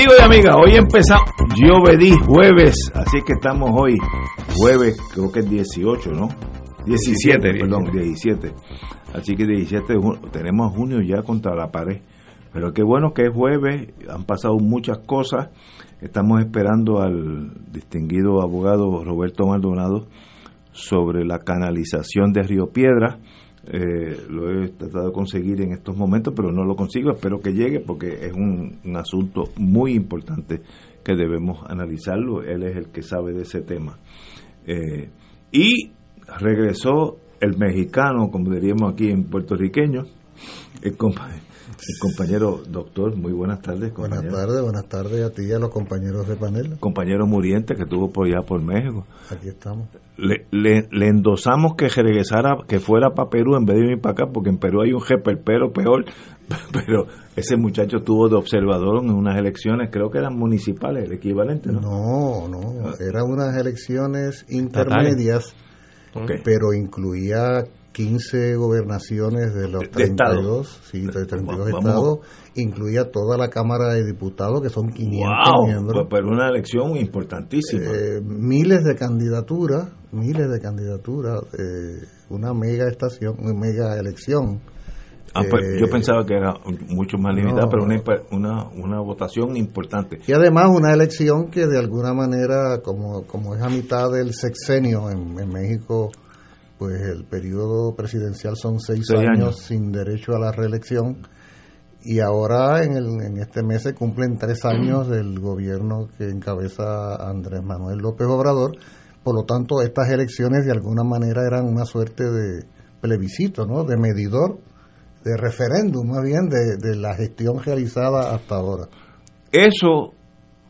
Amigos y amigas, hoy empezamos, yo vedí jueves, así que estamos hoy, jueves, creo que es 18, ¿no? 17, perdón, 17. Así que 17 tenemos junio ya contra la pared. Pero qué bueno que es jueves, han pasado muchas cosas. Estamos esperando al distinguido abogado Roberto Maldonado sobre la canalización de Río Piedra. Eh, lo he tratado de conseguir en estos momentos, pero no lo consigo. Espero que llegue porque es un, asunto muy importante que debemos analizarlo. Él es el que sabe de ese tema. Eh, y regresó el mexicano, como diríamos aquí en puertorriqueño, el el compañero doctor, muy buenas tardes. Buenas tardes, buenas tardes a ti y a los compañeros de panel. Compañero Muriente que estuvo por allá por México. Aquí estamos. Le, le, endosamos que regresara, que fuera para Perú en vez de ir para acá, porque en Perú hay un pero peor. Pero ese muchacho estuvo de observador en unas elecciones, creo que eran municipales, el equivalente, ¿no? No, no, eran unas elecciones intermedias, pero incluía 15 gobernaciones de los 32, sí, de 32 estados, incluía toda la Cámara de Diputados, que son 500 miembros. Pues, pero una elección importantísima. Eh, miles de candidaturas, miles de candidaturas, eh, una mega estación, una mega elección. Ah, pues, yo eh, pensaba que era mucho más limitada, pero una, una, una, votación importante. Y además una elección que de alguna manera, como, como es a mitad del sexenio en, en México, pues el periodo presidencial son seis, años, sin derecho a la reelección y ahora en, el, en este mes se cumplen tres años del gobierno que encabeza Andrés Manuel López Obrador. Por lo tanto, estas elecciones de alguna manera eran una suerte de plebiscito, ¿no? De medidor, de referéndum, más bien, de, de la gestión realizada hasta ahora. Eso,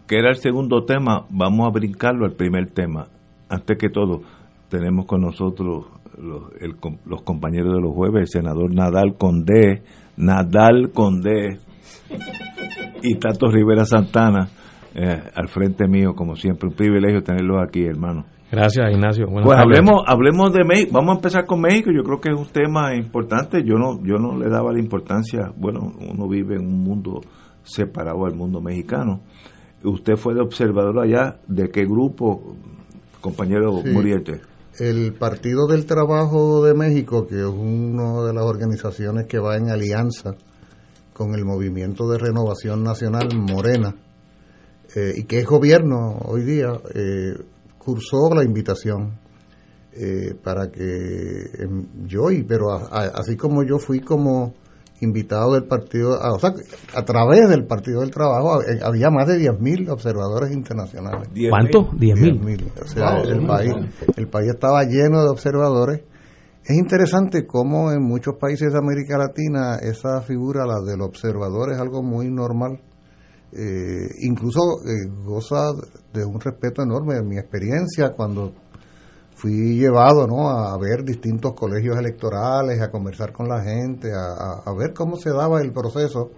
que era el segundo tema, vamos a brincarlo al primer tema. Antes que todo, tenemos con nosotros los, compañeros de los jueves, el senador Nadal Condé, Nadal Condé y Tato Rivera Santana eh, al frente mío, como siempre, un privilegio tenerlos aquí, hermano. Gracias, Ignacio. pues hablemos, hablemos de México. Vamos a empezar con México. Yo creo que es un tema importante. Yo no, yo no le daba la importancia. Bueno, uno vive en un mundo separado al mundo mexicano. Usted fue de observador allá. ¿De qué grupo, compañero Muriete? El Partido del Trabajo de México, que es una de las organizaciones que va en alianza con el Movimiento de Renovación Nacional Morena, eh, y que es gobierno hoy día, eh, cursó la invitación eh, para que em, yo, y pero así como yo fui como invitado del partido, o sea, a través del Partido del Trabajo eh, había más de 10.000 observadores internacionales. ¿Cuánto? 10.000. o sea, el, país, el país estaba lleno de observadores. Es interesante cómo en muchos países de América Latina esa figura, la del observador, es algo muy normal. Eh, incluso eh, goza de un respeto enorme. En mi experiencia, cuando fui llevado ¿no? a ver distintos colegios electorales, a conversar con la gente, a, ver cómo se daba el proceso.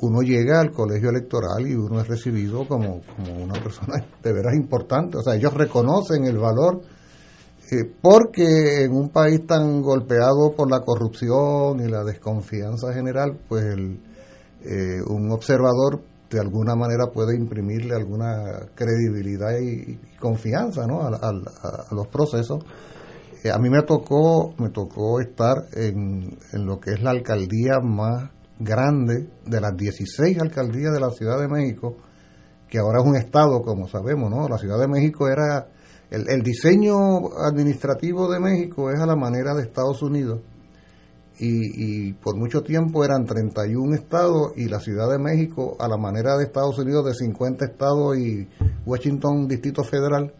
Uno llega al colegio electoral y uno es recibido como, como una persona de veras importante. O sea, ellos reconocen el valor eh, porque en un país tan golpeado por la corrupción y la desconfianza general, pues el, eh, un observador de alguna manera puede imprimirle alguna credibilidad y, confianza ¿no? a, los procesos. a mí me tocó, me tocó estar en, lo que es la alcaldía más grande de las 16 alcaldías de la Ciudad de México, que ahora es un estado, como sabemos, ¿no? La Ciudad de México era el diseño administrativo de México es a la manera de Estados Unidos y, y, por mucho tiempo eran 31 estados y la Ciudad de México a la manera de Estados Unidos de 50 estados y Washington Distrito Federal.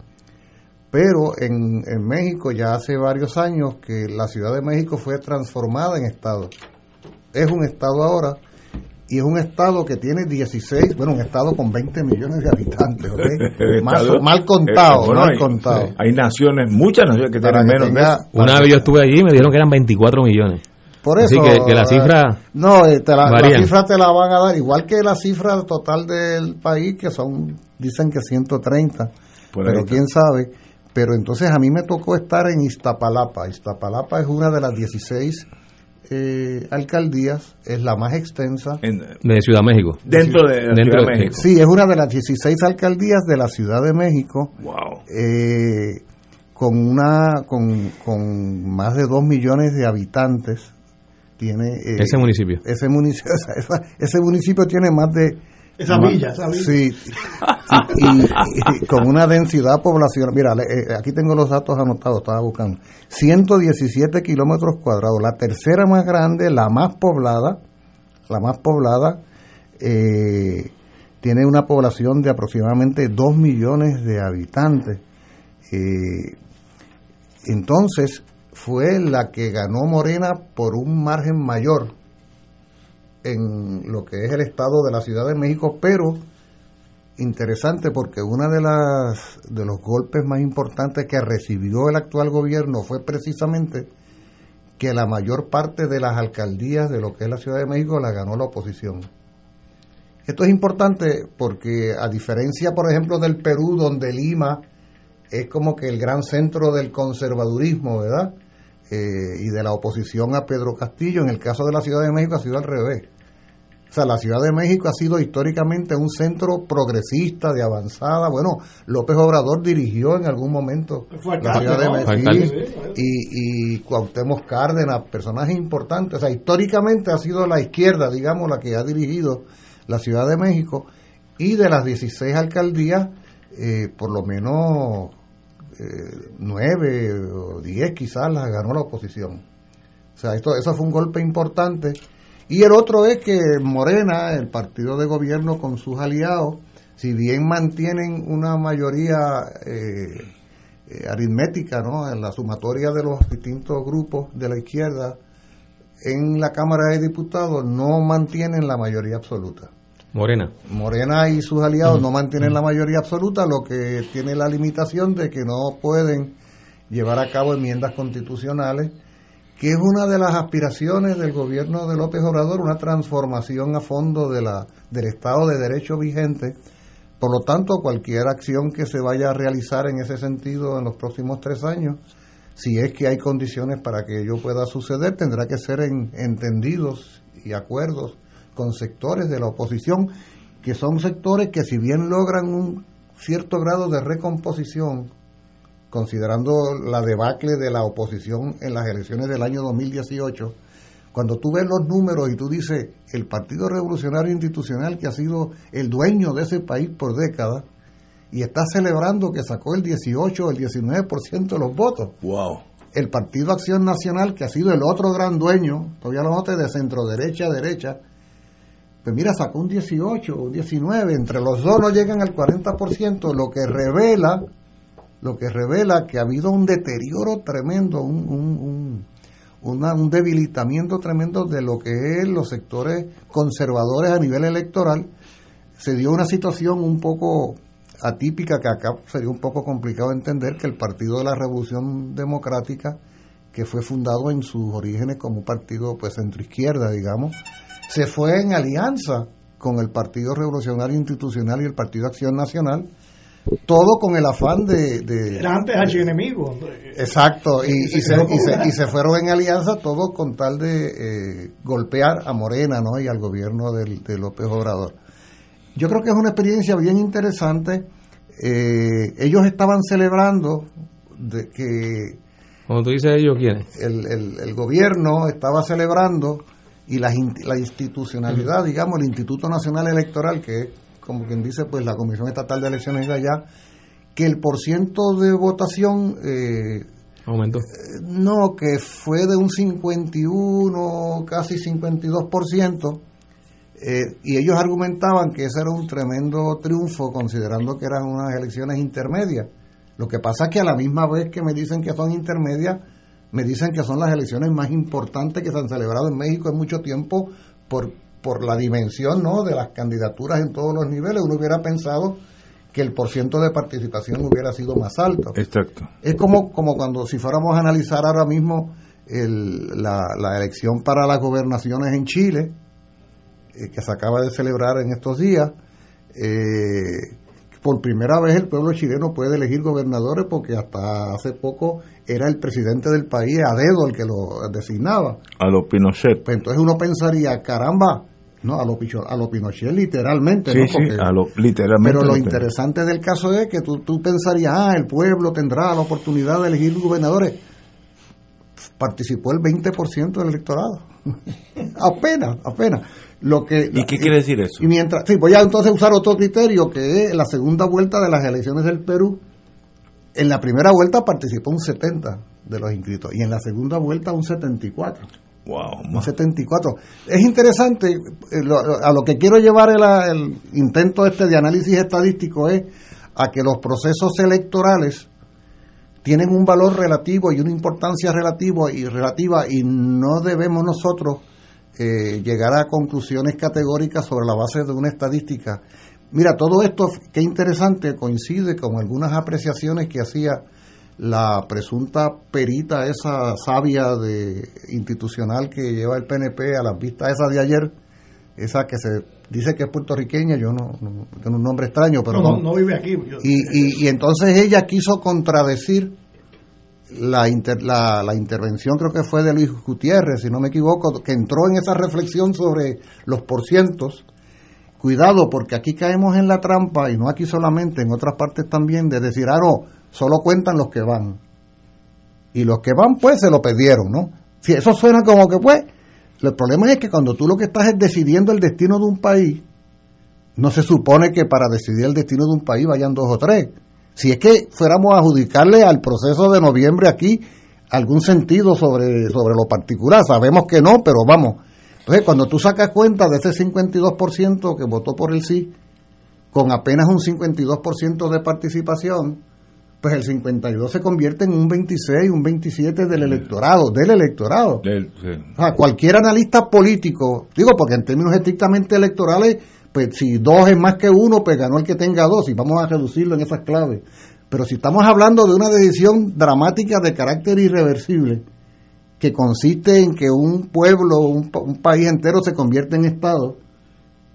Pero en, en México ya hace varios años que la Ciudad de México fue transformada en estado. Es un estado ahora y es un estado que tiene 16, bueno, un estado con 20 millones de habitantes, ¿okay? mal, mal, contado, eh, bueno, mal hay, contado. Hay naciones, muchas naciones que tienen menos tenga, de Una vez yo estuve allí y me dijeron que eran 24 millones. Por eso, Así que, que la cifra. No, eh, te la, la, cifra te la van a dar, igual que la cifra total del país, que son, dicen que 130, Por pero quién sabe. Pero entonces a mí me tocó estar en Iztapalapa. Iztapalapa es una de las 16 eh, alcaldías, es la más extensa. En, de Ciudad México. Dentro de, Dentro Ciudad de de México. Sí, es una de las 16 alcaldías de la Ciudad de México. Wow. Eh, con, una, con, con más de 2 millones de habitantes tiene eh, ese municipio. ese municipio esa, ese municipio tiene más de esa villa, esa villa. sí. Y, y, y, con una densidad poblacional mira eh, aquí tengo los datos anotados estaba buscando. 117 kilómetros cuadrados la tercera más grande la más poblada la más poblada eh, tiene una población de aproximadamente 2 millones de habitantes. Eh, entonces fue la que ganó Morena por un margen mayor en lo que es el estado de la Ciudad de México, pero interesante porque uno de de los golpes más importantes que recibió el actual gobierno fue precisamente que la mayor parte de las alcaldías de lo que es la Ciudad de México la ganó la oposición. Esto es importante porque a diferencia, por ejemplo, del Perú, donde Lima es como que el gran centro del conservadurismo, ¿verdad? Eh, y de la oposición a Pedro Castillo. En el caso de la Ciudad de México ha sido al revés. O sea, la Ciudad de México ha sido históricamente un centro progresista, de avanzada. Bueno, López Obrador dirigió en algún momento la Ciudad de México. Y, y Cuauhtémoc Cárdenas, personajes importantes. O sea, históricamente ha sido la izquierda, digamos, la que ha dirigido la Ciudad de México. Y de las 16 alcaldías, eh, por lo menos eh, nueve o diez quizás las ganó la oposición. O sea, esto, eso fue un golpe importante. Y el otro es que Morena, el partido de gobierno con sus aliados, si bien mantienen una mayoría eh, eh, aritmética ¿no? en la sumatoria de los distintos grupos de la izquierda, en la Cámara de Diputados no mantienen la mayoría absoluta. Morena. Morena y sus aliados no mantienen la mayoría absoluta, lo que tiene la limitación de que no pueden llevar a cabo enmiendas constitucionales, que es una de las aspiraciones del gobierno de López Obrador, una transformación a fondo de la, del Estado de Derecho vigente. Por lo tanto, cualquier acción que se vaya a realizar en ese sentido en los próximos tres años, si es que hay condiciones para que ello pueda suceder, tendrá que ser en entendidos y acuerdos con sectores de la oposición, que son sectores que si bien logran un cierto grado de recomposición, considerando la debacle de la oposición en las elecciones del año 2018, cuando tú ves los números y tú dices, el Partido Revolucionario Institucional, que ha sido el dueño de ese país por décadas, y está celebrando que sacó el 18 o el 19% de los votos. Wow. El Partido Acción Nacional, que ha sido el otro gran dueño, todavía lo noté, de centro derecha a derecha, pues mira, sacó un 18 o un 19, entre los dos no llegan al 40%, lo que revela, lo que revela que ha habido un deterioro tremendo, un, un, un, un debilitamiento tremendo de lo que es los sectores conservadores a nivel electoral. Se dio una situación un poco atípica que acá sería un poco complicado entender que el Partido de la Revolución Democrática, que fue fundado en sus orígenes como un partido pues centroizquierda, digamos, se fue en alianza con el Partido Revolucionario Institucional y el Partido Acción Nacional, todo con el afán de... de Era antes archienemigo. Exacto, y, y, se, y, se, y, se, fueron en alianza todos con tal de eh, golpear a Morena ¿no? y al gobierno de, de, López Obrador. Yo creo que es una experiencia bien interesante. Eh, ellos estaban celebrando de que Cuando tú dices ellos, ¿quiénes? el, el, el gobierno estaba celebrando y la, la institucionalidad, digamos, el Instituto Nacional Electoral, que es como quien dice, pues la Comisión Estatal de Elecciones de allá, que el porciento de votación, eh, Aumentó. no, que fue de un 51, casi 52%, eh, y ellos argumentaban que ese era un tremendo triunfo considerando que eran unas elecciones intermedias. Lo que pasa es que a la misma vez que me dicen que son intermedias, me dicen que son las elecciones más importantes que se han celebrado en México en mucho tiempo por, por la dimensión ¿no? de las candidaturas en todos los niveles. Uno hubiera pensado que el porciento de participación hubiera sido más alto. Exacto. Es como, como cuando si fuéramos a analizar ahora mismo el- la, la elección para las gobernaciones en Chile, eh, que se acaba de celebrar en estos días. eh, por primera vez el pueblo chileno puede elegir gobernadores porque hasta hace poco era el presidente del país a dedo el que lo designaba. A lo Pinochet. Pues entonces uno pensaría, caramba, no, a lo, a lo Pinochet literalmente, Sí, ¿no? sí, Porque- a lo, literalmente. pero lo lo- interesante del caso es que tú, tú pensarías, ah, el pueblo tendrá la oportunidad de elegir gobernadores. Participó el 20% del electorado. apenas, apenas. Lo que, ¿Y qué quiere decir eso? Y mientras, sí, voy a entonces usar otro criterio que es la segunda vuelta de las elecciones del Perú. En la primera vuelta participó un 70 de los inscritos y en la segunda vuelta un 74 Wow. un 74. Es interesante, eh, a lo que quiero llevar el, el intento este de análisis estadístico es a que los procesos electorales tienen un valor relativo y una importancia relativa y relativa y no debemos nosotros eh, llegar a conclusiones categóricas sobre la base de una estadística. Mira, todo esto, qué interesante, coincide con algunas apreciaciones que hacía la presunta perita esa sabia de institucional que lleva el PNP a las vistas esas de ayer, esa que se dice que es puertorriqueña, yo no, no tengo un nombre extraño, pero no, no. no vive aquí. yo- Y, y, y entonces ella quiso contradecir la, inter- la, intervención, creo que fue de Luis Gutiérrez, si no me equivoco, que entró en esa reflexión sobre los porcientos. Cuidado, porque aquí caemos en la trampa, y no aquí solamente, en otras partes también, de decir, ah, no, solo cuentan los que van. Y los que van, pues, se lo perdieron, ¿no? Si eso suena como que, pues, el problema es que cuando tú lo que estás es decidiendo el destino de un país, no se supone que para decidir el destino de un país vayan dos o tres. Si es que fuéramos a adjudicarle al proceso de noviembre aquí algún sentido sobre, sobre lo particular, sabemos que no, pero vamos. Entonces, cuando tú sacas cuenta de ese 52% que votó por el sí, con apenas un 52% de participación, pues el 52 se convierte en un 26, un 27 del electorado, del electorado. Del- sí. O sea, cualquier analista político, digo porque en términos estrictamente electorales, pues si dos es más que uno, pues ganó el que tenga dos y vamos a reducirlo en esas claves. Pero si estamos hablando de una decisión dramática de carácter irreversible, que consiste en que un pueblo, un, un país entero se convierte en Estado,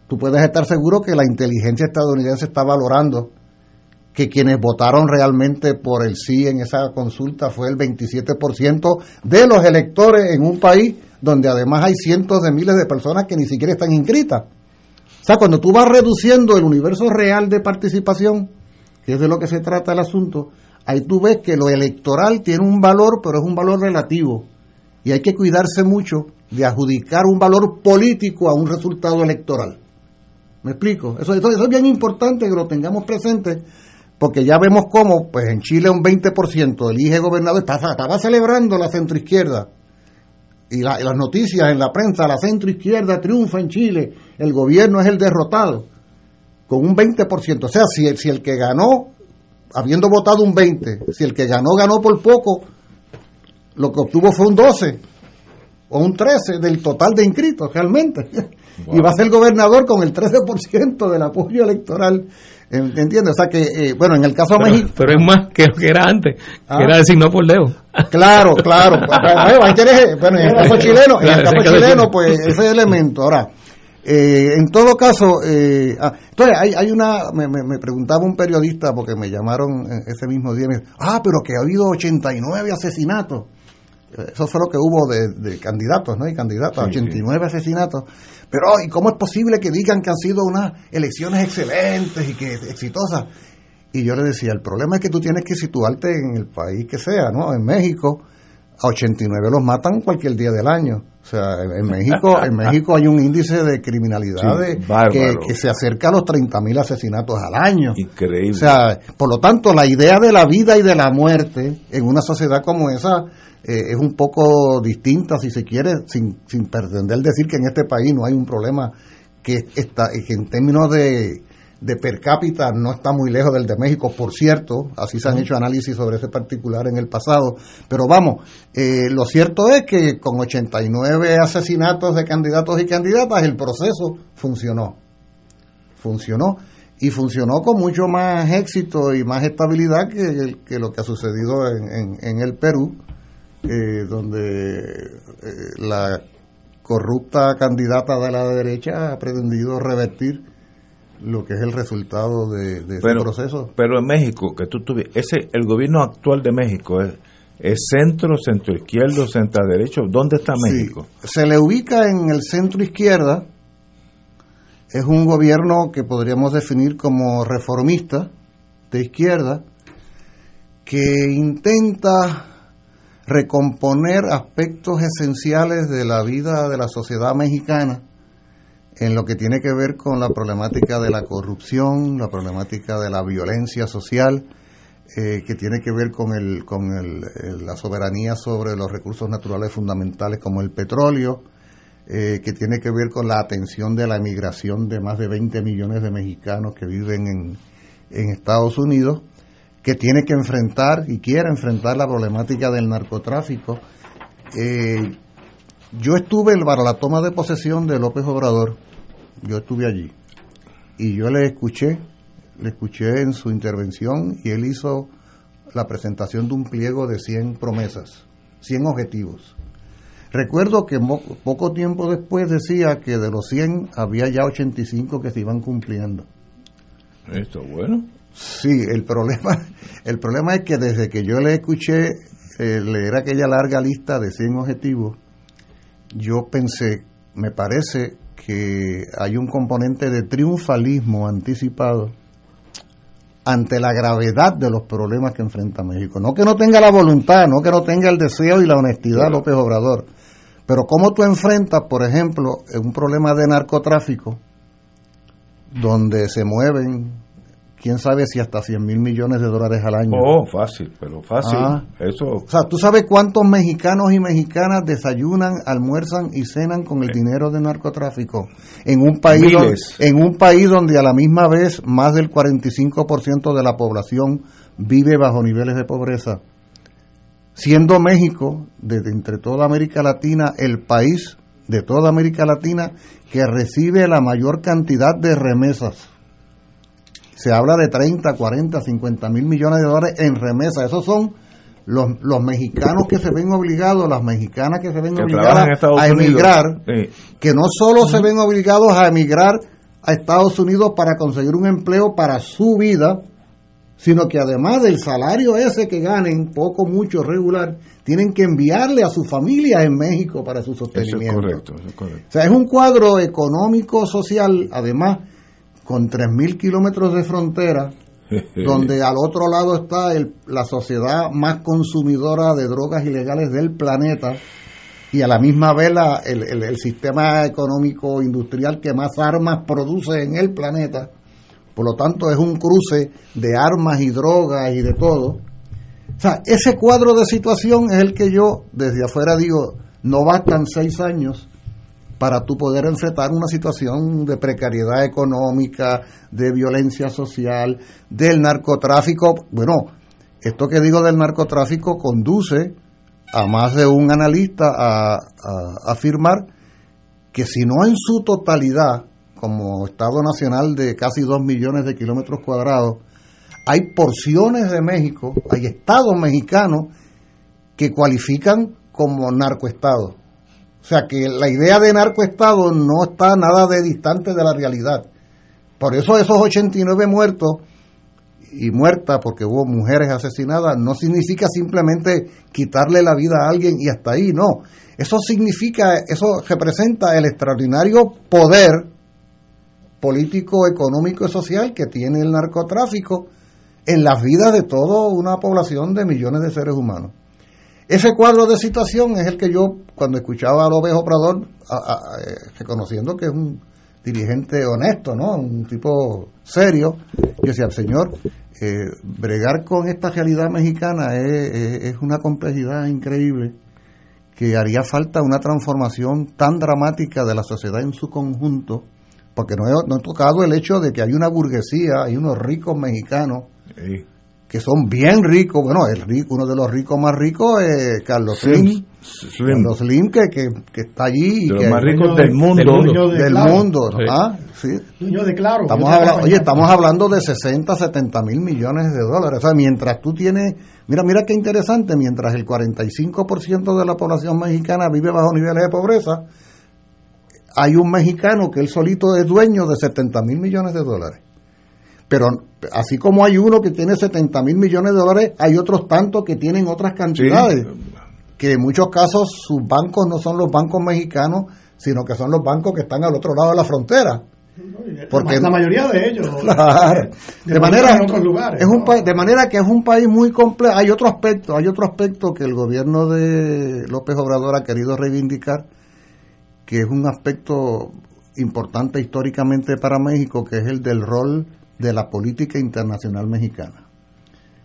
tú puedes estar seguro que la inteligencia estadounidense está valorando que quienes votaron realmente por el sí en esa consulta fue el 27% de los electores en un país donde además hay cientos de miles de personas que ni siquiera están inscritas. Sea, cuando tú vas reduciendo el universo real de participación, que es de lo que se trata el asunto, ahí tú ves que lo electoral tiene un valor, pero es un valor relativo. Y hay que cuidarse mucho de adjudicar un valor político a un resultado electoral. ¿Me explico? Eso es bien importante que lo tengamos presente, porque ya vemos cómo, pues en Chile un 20% elige gobernador, estaba, estaba celebrando la centroizquierda. Y, la- y las noticias en la prensa, la centroizquierda triunfa en Chile, el gobierno es el derrotado, con un 20%. O sea, si el, si el que ganó, habiendo votado un 20%, si el que ganó ganó por poco, lo que obtuvo fue un 12% o un 13% del total de inscritos realmente. Y va a ser gobernador con el 13% del apoyo electoral. ¿En- ¿Entiendes? O sea que, eh, bueno, en el caso de Pero, México, pero es más que lo que era antes, Ah. que era designado por dedo. Claro, claro. Pues, Bueno, en el caso chileno, en el caso chileno, pues ese elemento. Ahora, eh, en todo caso, eh, ah, entonces hay, hay una, me, me- me preguntaba un periodista porque me llamaron eh, ese mismo día, me dice, ah, pero que ha habido 89 asesinatos. Eh, Eso fue lo que hubo de, de candidatos, ¿no? Y candidatos, Sí, 89 asesinatos. Pero, ¿y cómo es posible que digan que han sido unas elecciones excelentes y que exitosas? Y yo le decía, el problema es que tú tienes que situarte en el país que sea, ¿no? En México, a 89 los matan cualquier día del año. O sea, en México, en México hay un índice de criminalidad Sí, que, que se acerca a los 30.000 asesinatos al año. Increíble. O sea, por lo tanto, la idea de la vida y de la muerte en una sociedad como esa eh, es un poco distinta, si se quiere, sin, sin pretender decir que en este país no hay un problema que está que en términos de, de per cápita no está muy lejos del de México, por cierto, así se han hecho análisis sobre ese particular en el pasado, pero vamos, eh, lo cierto es que con 89 asesinatos de candidatos y candidatas el proceso funcionó. Funcionó. Y funcionó con mucho más éxito y más estabilidad que, que lo que ha sucedido en, en- en el Perú, eh, donde eh, la corrupta candidata de la derecha ha pretendido revertir lo que es el resultado de, de ese proceso. pero en México, que tú tuvi- ese el gobierno actual de México es, es centro, centro izquierdo, centro derecho. ¿Dónde está Sí, México? se le ubica en el centro izquierda. Es un gobierno que podríamos definir como reformista de izquierda, que intenta recomponer aspectos esenciales de la vida de la sociedad mexicana en lo que tiene que ver con la problemática de la corrupción, la problemática de la violencia social, eh, que tiene que ver con, el, con el, la soberanía sobre los recursos naturales fundamentales como el petróleo, eh, que tiene que ver con la atención de la emigración de más de 20 millones de mexicanos que viven en, en Estados Unidos, que tiene que enfrentar y quiere enfrentar la problemática del narcotráfico. Eh, yo estuve para la toma de posesión de López Obrador, yo estuve allí, y yo le escuché, le escuché en su intervención y él hizo la presentación de un pliego de 100 promesas, 100 objetivos. Recuerdo que poco tiempo después decía que de los 100 había ya 85 que se iban cumpliendo. Esto, bueno. Sí, el problema, el problema es que desde que yo le escuché eh, leer aquella larga lista de 100 objetivos, yo pensé, me parece que hay un componente de triunfalismo anticipado ante la gravedad de los problemas que enfrenta México. No que no tenga la voluntad, no que no tenga el deseo y la honestidad López Obrador, pero cómo tú enfrentas, por ejemplo, un problema de narcotráfico donde se mueven, quién sabe si hasta 100 mil millones de dólares al año. Oh, fácil, pero fácil. Ah. Eso, O sea, ¿tú sabes cuántos mexicanos y mexicanas desayunan, almuerzan y cenan con el dinero del narcotráfico? En un país, en un país donde a la misma vez más del 45% de la población vive bajo niveles de pobreza. Siendo México, desde entre toda América Latina, el país de toda América Latina que recibe la mayor cantidad de remesas. Se habla de 30, 40, 50 mil millones de dólares en remesas. Esos son los, los mexicanos que se ven obligados, las mexicanas que se ven Que obligadas a emigrar, Sí. que no solo se ven obligados a emigrar a Estados Unidos para conseguir un empleo para su vida, sino que además del salario ese que ganen, poco, mucho, regular, tienen que enviarle a su familia en México para su Eso es sostenimiento. correcto, eso es correcto. O sea, es un cuadro económico, social, además, con 3.000 kilómetros de frontera, donde al otro lado está el- la sociedad más consumidora de drogas ilegales del planeta y a la misma vez la- el, el- el sistema económico industrial que más armas produce en el planeta. Por lo tanto, es un cruce de armas y drogas y de todo. O sea, ese cuadro de situación es el que yo desde afuera digo, no bastan seis años para tú poder enfrentar una situación de precariedad económica, de violencia social, del narcotráfico. Bueno, esto que digo del narcotráfico conduce a más de un analista a, afirmar que si no en su totalidad, como Estado Nacional de casi dos millones de kilómetros cuadrados, hay porciones de México, hay estados mexicanos que cualifican como narcoestados. O sea que la idea de narcoestado no está nada de distante de la realidad. Por eso esos 89 muertos y muertas porque hubo mujeres asesinadas no significa simplemente quitarle la vida a alguien y hasta ahí, no. Eso significa, eso representa el extraordinario poder político, económico y social que tiene el narcotráfico en las vidas de toda una población de millones de seres humanos. Ese cuadro de situación es el que yo, cuando escuchaba a López Obrador, a- eh, reconociendo que es un dirigente honesto, ¿no? Un tipo serio, yo decía, señor, eh, bregar con esta realidad mexicana es, es- es una complejidad increíble que haría falta una transformación tan dramática de la sociedad en su conjunto, porque no he, no he tocado el hecho de que hay una burguesía, hay unos ricos mexicanos Sí. Que son bien ricos, bueno, el rico, uno de los ricos más ricos es Carlos Slim. Slim, Slim. Carlos Slim que, que, que está allí De los que- más ricos del de- mundo. del mundo. Del mundo, Sí. ¿ah? Sí. Dueño de claro. Estamos hablando, oye, estamos hablando de 60, 70 mil millones de dólares. O sea, mientras tú tienes, mira, mira qué interesante, mientras el 45% de la población mexicana vive bajo niveles de pobreza, hay un mexicano que él solito es dueño de 70 mil millones de dólares. Pero así como hay uno que tiene 70 mil millones de dólares, hay otros tantos que tienen otras cantidades. Que en muchos casos sus bancos no son los bancos mexicanos, sino que son los bancos que están al otro lado de la frontera. Porque la mayoría de ellos. Claro. De de manera, en otros lugares. es un ¿no? de manera que es un país muy complejo. Hay otro aspecto, hay otro aspecto que el gobierno de López Obrador ha querido reivindicar, que es un aspecto importante históricamente para México, que es el del rol de la política internacional mexicana.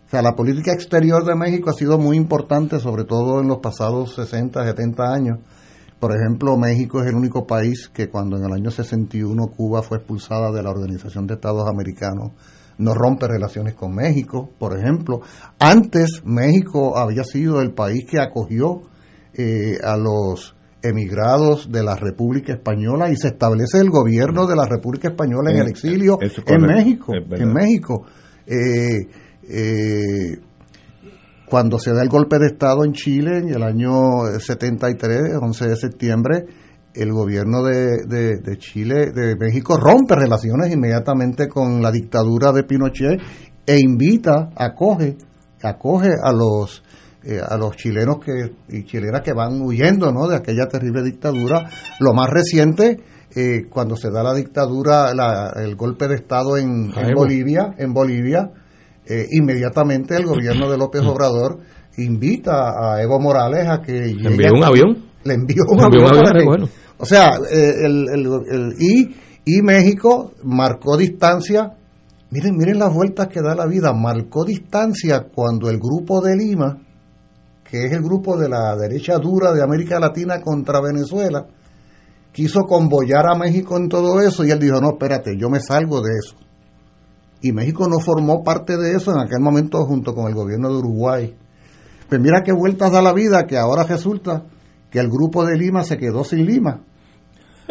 O sea, la política exterior de México ha sido muy importante, sobre todo en los pasados 60, 70 años. Por ejemplo, México es el único país que cuando en el año 61 Cuba fue expulsada de la Organización de Estados Americanos, no rompe relaciones con México, por ejemplo. Antes México había sido el país que acogió eh, a los emigrados de la República Española y se establece el gobierno de la República Española en Eh, el exilio eso en México, en México. Eh, eh, cuando se da el golpe de Estado en Chile en el año 73, 11 de septiembre, el gobierno de, de- de Chile, de México, rompe relaciones inmediatamente con la dictadura de Pinochet e invita, acoge, acoge a los eh, a los chilenos que y chilenas que van huyendo ¿no? de aquella terrible dictadura. Lo más reciente, eh, cuando se da la dictadura, la- el golpe de Estado en, en. Bolivia, en Bolivia, eh, inmediatamente el gobierno de López Obrador invita a Evo Morales a que Le envió un avión. le envió un Le envió avión un avión, para que- recuerdo. o sea eh, el, el- el- y, y México marcó distancia miren miren las vueltas que da la vida marcó distancia cuando el grupo de Lima que es el grupo de la derecha dura de América Latina contra Venezuela quiso convoyar a México en todo eso y él dijo no espérate yo me salgo de eso y México no formó parte de eso en aquel momento junto con el gobierno de Uruguay. Pues mira qué vueltas da la vida que ahora resulta que el grupo de Lima se quedó sin Lima.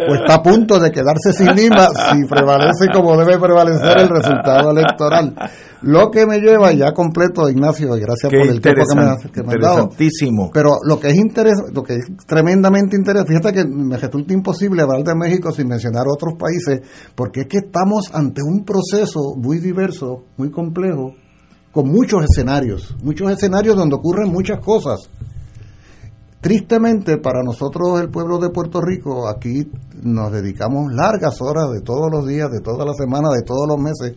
O está a punto de quedarse sin Lima si prevalece como debe prevalecer el resultado electoral. Lo que me lleva ya completo, Ignacio, y gracias Qué por el tiempo que me, has- que me has dado. Pero lo que es interes- lo que es tremendamente interesante, fíjate que me resulta imposible hablar de México sin mencionar otros países, porque es que estamos ante un proceso muy diverso, muy complejo, con muchos escenarios, muchos escenarios donde ocurren muchas cosas. Tristemente para nosotros el pueblo de Puerto Rico, aquí nos dedicamos largas horas de todos los días, de todas las semanas, de todos los meses,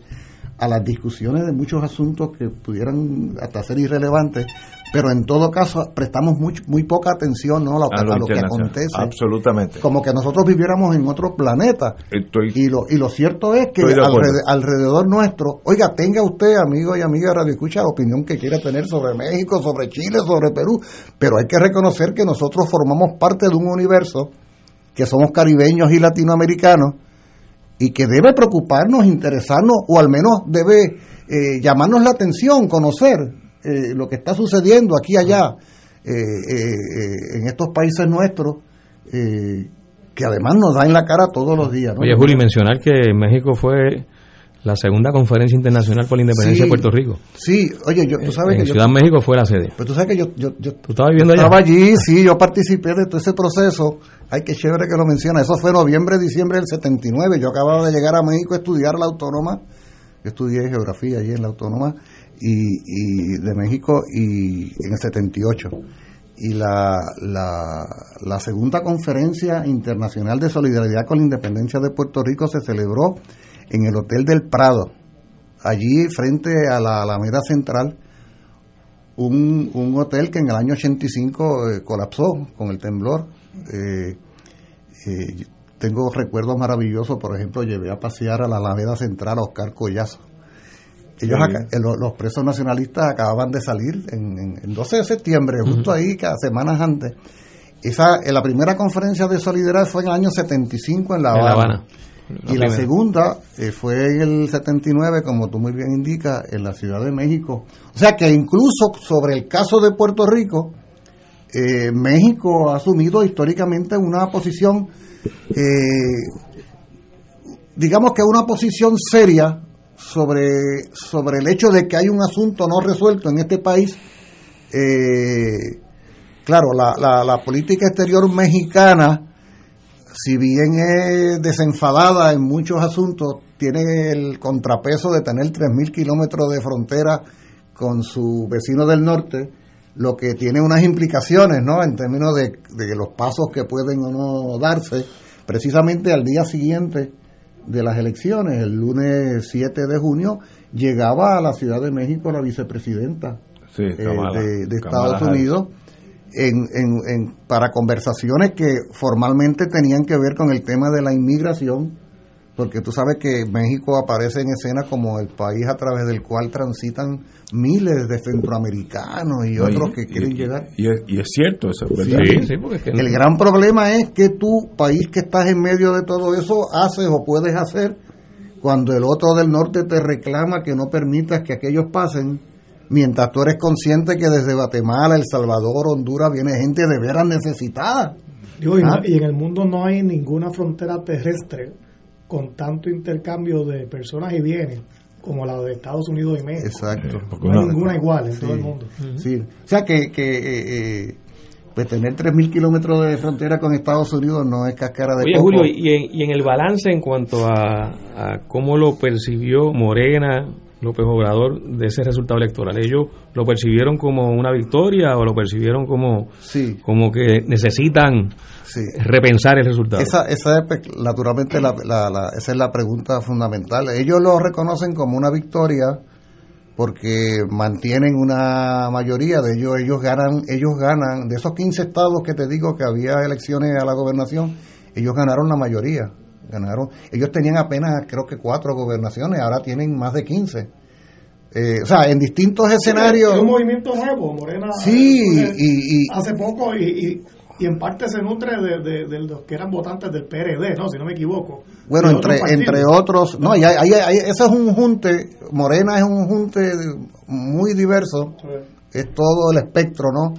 a las discusiones de muchos asuntos que pudieran hasta ser irrelevantes, pero en todo caso prestamos muy, muy poca atención ¿no? a, lo, A a lo que acontece, Absolutamente. como que nosotros viviéramos en otro planeta. Estoy, Y lo, y lo cierto es que Estoy de acuerdo. alrede- alrededor nuestro, oiga, tenga usted, amigo y amiga de Radio Escucha, la opinión que quiera tener sobre México, sobre Chile, sobre Perú, pero hay que reconocer que nosotros formamos parte de un universo, que somos caribeños y latinoamericanos, y que debe preocuparnos, interesarnos, o al menos debe eh, llamarnos la atención, conocer eh, lo que está sucediendo aquí y allá, eh, eh, eh, en estos países nuestros, que además nos da en la cara todos los días. ¿no? Oye, Juli, mencionar que México fue la segunda conferencia internacional por la independencia Sí. de Puerto Rico. Sí, oye, yo, tú sabes en que yo, Ciudad México fue la sede. pero tú sabes que yo, yo, yo ¿Tú estabas viviendo allá? estaba allí, sí, yo participé de todo ese proceso. Ay, qué chévere que lo menciona. Eso fue noviembre, diciembre del 79. Yo acababa de llegar a México a estudiar la autónoma. Yo estudié geografía allí en la autónoma y, y de México y en el 78. Y la, la, la segunda conferencia internacional de solidaridad con la independencia de Puerto Rico se celebró en el Hotel del Prado, allí frente a la Alameda Central, un, un hotel que en el año 85 eh, colapsó con el temblor. Eh, eh, tengo recuerdos maravillosos, por ejemplo, llevé a pasear a la Alameda Central a Oscar Collazo. Ellos, acá- eh, los, los presos nacionalistas acababan de salir en, en- el 12 de septiembre, justo ahí, cada semanas antes. Esa, en la primera conferencia de solidaridad fue en el año 75 en La En La Habana. Habana. Y la segunda eh, fue en el 79, como tú muy bien indicas, en la Ciudad de México. O sea que incluso sobre el caso de Puerto Rico, eh, México ha asumido históricamente una posición, eh, digamos que una posición seria sobre, sobre el hecho de que hay un asunto no resuelto en este país. Eh, claro, la, la, la política exterior mexicana si bien es desenfadada en muchos asuntos, tiene el contrapeso de tener 3.000 kilómetros de frontera con su vecino del norte, lo que tiene unas implicaciones, ¿no? En términos de, de los pasos que pueden o no darse, precisamente al día siguiente de las elecciones, el lunes 7 de junio, llegaba a la Ciudad de México la vicepresidenta Sí, eh, de, Estados. Unidos en, en- en- para conversaciones que formalmente tenían que ver con el tema de la inmigración, porque tú sabes que México aparece en escena como el país a través del cual transitan miles de centroamericanos y otros que y- quieren llegar. Y es, y es cierto, eso es verdad. Sí, sí, porque es que El gran problema es que tú, país que estás en medio de todo eso, haces o puedes hacer cuando el otro del norte te reclama que no permitas que aquellos pasen, mientras tú eres consciente que desde Guatemala, El Salvador, Honduras viene gente de veras necesitada. Digo, y, Ah. no- y en el mundo no hay ninguna frontera terrestre con tanto intercambio de personas y bienes como la de Estados Unidos y México. Exacto. Porque No hay una- ninguna igual en Sí. todo el mundo. Sí. O sea que, que eh, eh, pues tener 3.000 kilómetros de frontera con Estados Unidos no es cáscara de Oye, coco. Julio, y en, y en el balance en cuanto a, a cómo lo percibió Morena, López Obrador, de ese resultado electoral, ¿ellos lo percibieron como una victoria o lo percibieron como, Sí, como que necesitan sí. repensar el resultado? Esa, esa es, pe- naturalmente, la, la- la- esa es la pregunta fundamental. Ellos lo reconocen como una victoria porque mantienen una mayoría de ellos. Ellos ganan, ellos ganan, de esos 15 estados que te digo que había elecciones a la gobernación, ellos ganaron la mayoría. Ganaron, ellos tenían apenas, creo que cuatro gobernaciones, ahora tienen más de 15. Eh, o sea, en distintos escenarios. Es un movimiento nuevo, Morena. Sí, eh, y, y- hace poco y, y, y en parte se nutre de, de- de los que eran votantes del PRD, ¿no? Si no me equivoco. Bueno, entre, entre otros, no, y hay- hay- hay- ese es un junte, Morena es un junte muy diverso, es todo el espectro, ¿no?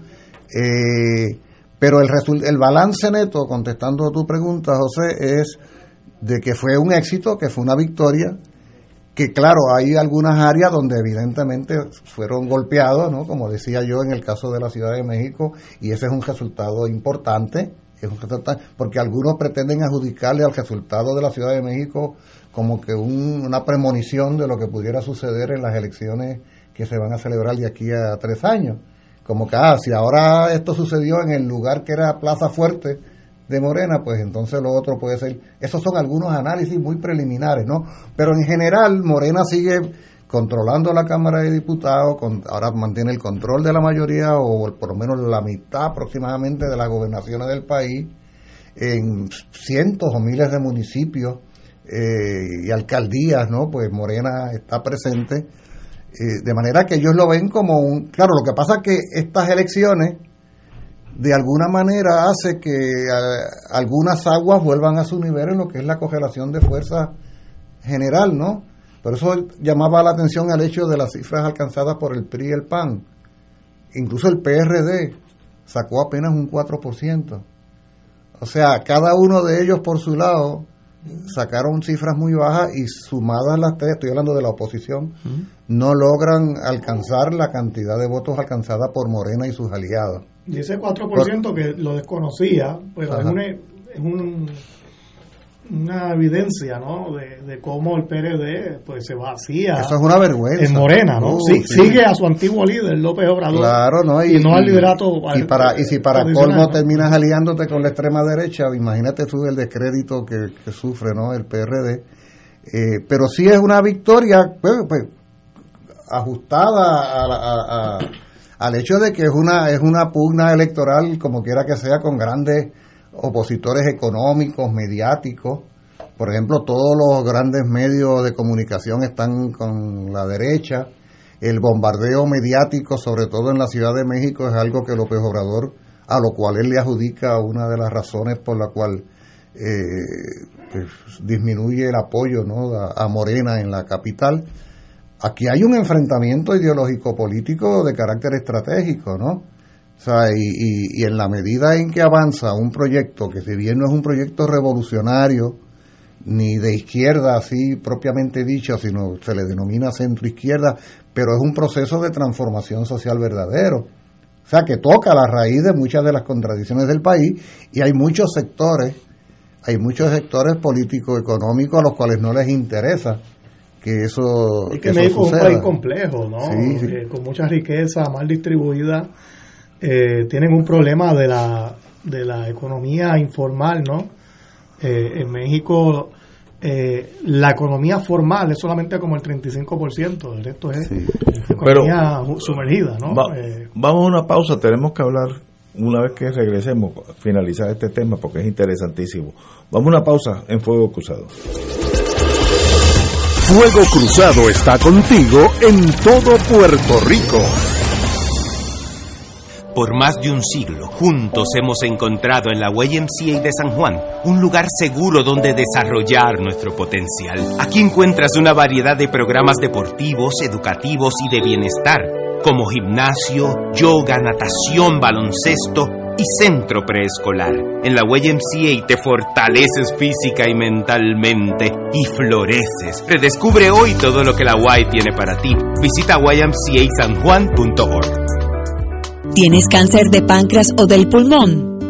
Eh, pero el, el balance neto, contestando a tu pregunta, José, es de que fue un éxito, que fue una victoria, que claro, hay algunas áreas donde evidentemente fueron golpeados, ¿no? Como decía yo en el caso de la Ciudad de México, y ese es un resultado importante, es un resultado- porque algunos pretenden adjudicarle al resultado de la Ciudad de México como que un- una premonición de lo que pudiera suceder en las elecciones que se van a celebrar de aquí a tres años. Como que, ah, si ahora esto sucedió en el lugar que era Plaza Fuerte, de Morena, pues entonces lo otro puede ser. Esos son algunos análisis muy preliminares, ¿no? Pero en general, Morena sigue controlando la Cámara de Diputados, con, ahora mantiene el control de la mayoría o por lo menos la mitad aproximadamente de las gobernaciones del país, en cientos o miles de municipios eh, y alcaldías, ¿no? Pues Morena está presente. eh, de manera que ellos lo ven como un... Claro, lo que pasa es que estas elecciones de alguna manera hace que eh, algunas aguas vuelvan a su nivel en lo que es la congelación de fuerza general, ¿no? Por eso llamaba la atención el hecho de las cifras alcanzadas por el PRI y el PAN. Incluso el PRD sacó apenas un 4%. O sea, cada uno de ellos por su lado sacaron cifras muy bajas y sumadas las tres, estoy hablando de la oposición, no logran alcanzar la cantidad de votos alcanzada por Morena y sus aliados. Y ese 4% que lo desconocía, pues es, una, es un- una evidencia, ¿no? De, de cómo el PRD pues se vacía Eso es una vergüenza. en Morena, ¿no? Sí, sí. Sigue a su antiguo líder, López Obrador. Claro, ¿no? Y no al liderato Y, para, y si para colmo terminas aliándote con la extrema derecha, imagínate tú el descrédito que, que sufre ¿no? el PRD. Eh, pero sí es una victoria pues, pues, ajustada a, la- a- a- al hecho de que es una, es una pugna electoral, como quiera que sea, con grandes opositores económicos, mediáticos. Por ejemplo, todos los grandes medios de comunicación están con la derecha. El bombardeo mediático, sobre todo en la Ciudad de México, es algo que López Obrador, a lo cual él le adjudica una de las razones por la cual eh, pues, disminuye el apoyo ¿no? a, Morena en la capital. Aquí hay un enfrentamiento ideológico político de carácter estratégico, ¿no? O sea, y, en la medida en que avanza un proyecto que si bien no es un proyecto revolucionario, ni de izquierda así propiamente dicho, sino se le denomina centro izquierda, pero es un proceso de transformación social verdadero. O sea, que toca la raíz de muchas de las contradicciones del país y hay muchos sectores hay muchos sectores políticos económicos a los cuales no les interesa que eso y que, México es un país complejo no eh, con mucha riqueza mal distribuida eh, tienen un problema de la de la economía informal no eh, en México la economía formal es solamente como el 35%, el resto es economía sumergida. ¿no? vamos a una pausa, tenemos que hablar una vez que regresemos, finalizar este tema porque es interesantísimo. Vamos a una pausa en Fuego Cruzado. Fuego Cruzado está contigo en todo Puerto Rico. Por más de un siglo, juntos hemos encontrado en la YMCA de San Juan un lugar seguro donde desarrollar nuestro potencial. Aquí encuentras una variedad de programas deportivos, educativos y de bienestar como gimnasio, yoga, natación, baloncesto y centro preescolar. En la YMCA te fortaleces física y mentalmente y floreces. Redescubre hoy todo lo que la Y tiene para ti. Visita ymcasanjuan.org. ¿Tienes cáncer de páncreas o del pulmón?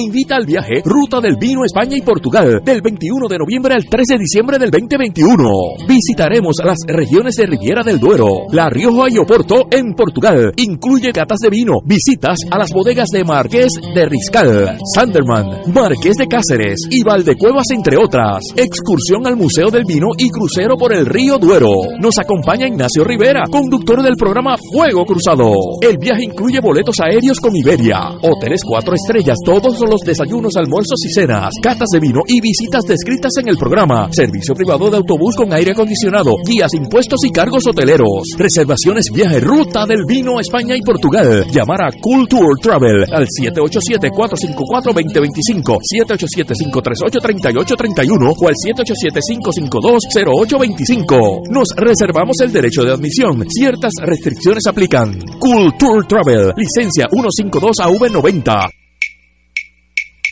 invita al viaje Ruta del Vino España y Portugal del 21 de noviembre al 13 de diciembre del 2021. Visitaremos las regiones de Riviera del Duero, La Rioja y Oporto en Portugal. Incluye catas de vino, visitas a las bodegas de Marqués de Riscal, Sanderman, Marqués de Cáceres y Valdecuevas entre otras. Excursión al Museo del Vino y crucero por el río Duero. Nos acompaña Ignacio Rivera, conductor del programa Fuego Cruzado. El viaje incluye boletos aéreos con Iberia, hoteles cuatro estrellas, todos los desayunos, almuerzos y cenas, catas de vino y visitas descritas en el programa. Servicio privado de autobús con aire acondicionado, guías, impuestos y cargos hoteleros. Reservaciones viaje ruta del vino España y Portugal. Llamar a Culture Travel al 787-454-2025, 787-538-3831 o al 787-552-0825. Nos reservamos el derecho de admisión. Ciertas restricciones aplican. Culture Travel, licencia 152 AV90.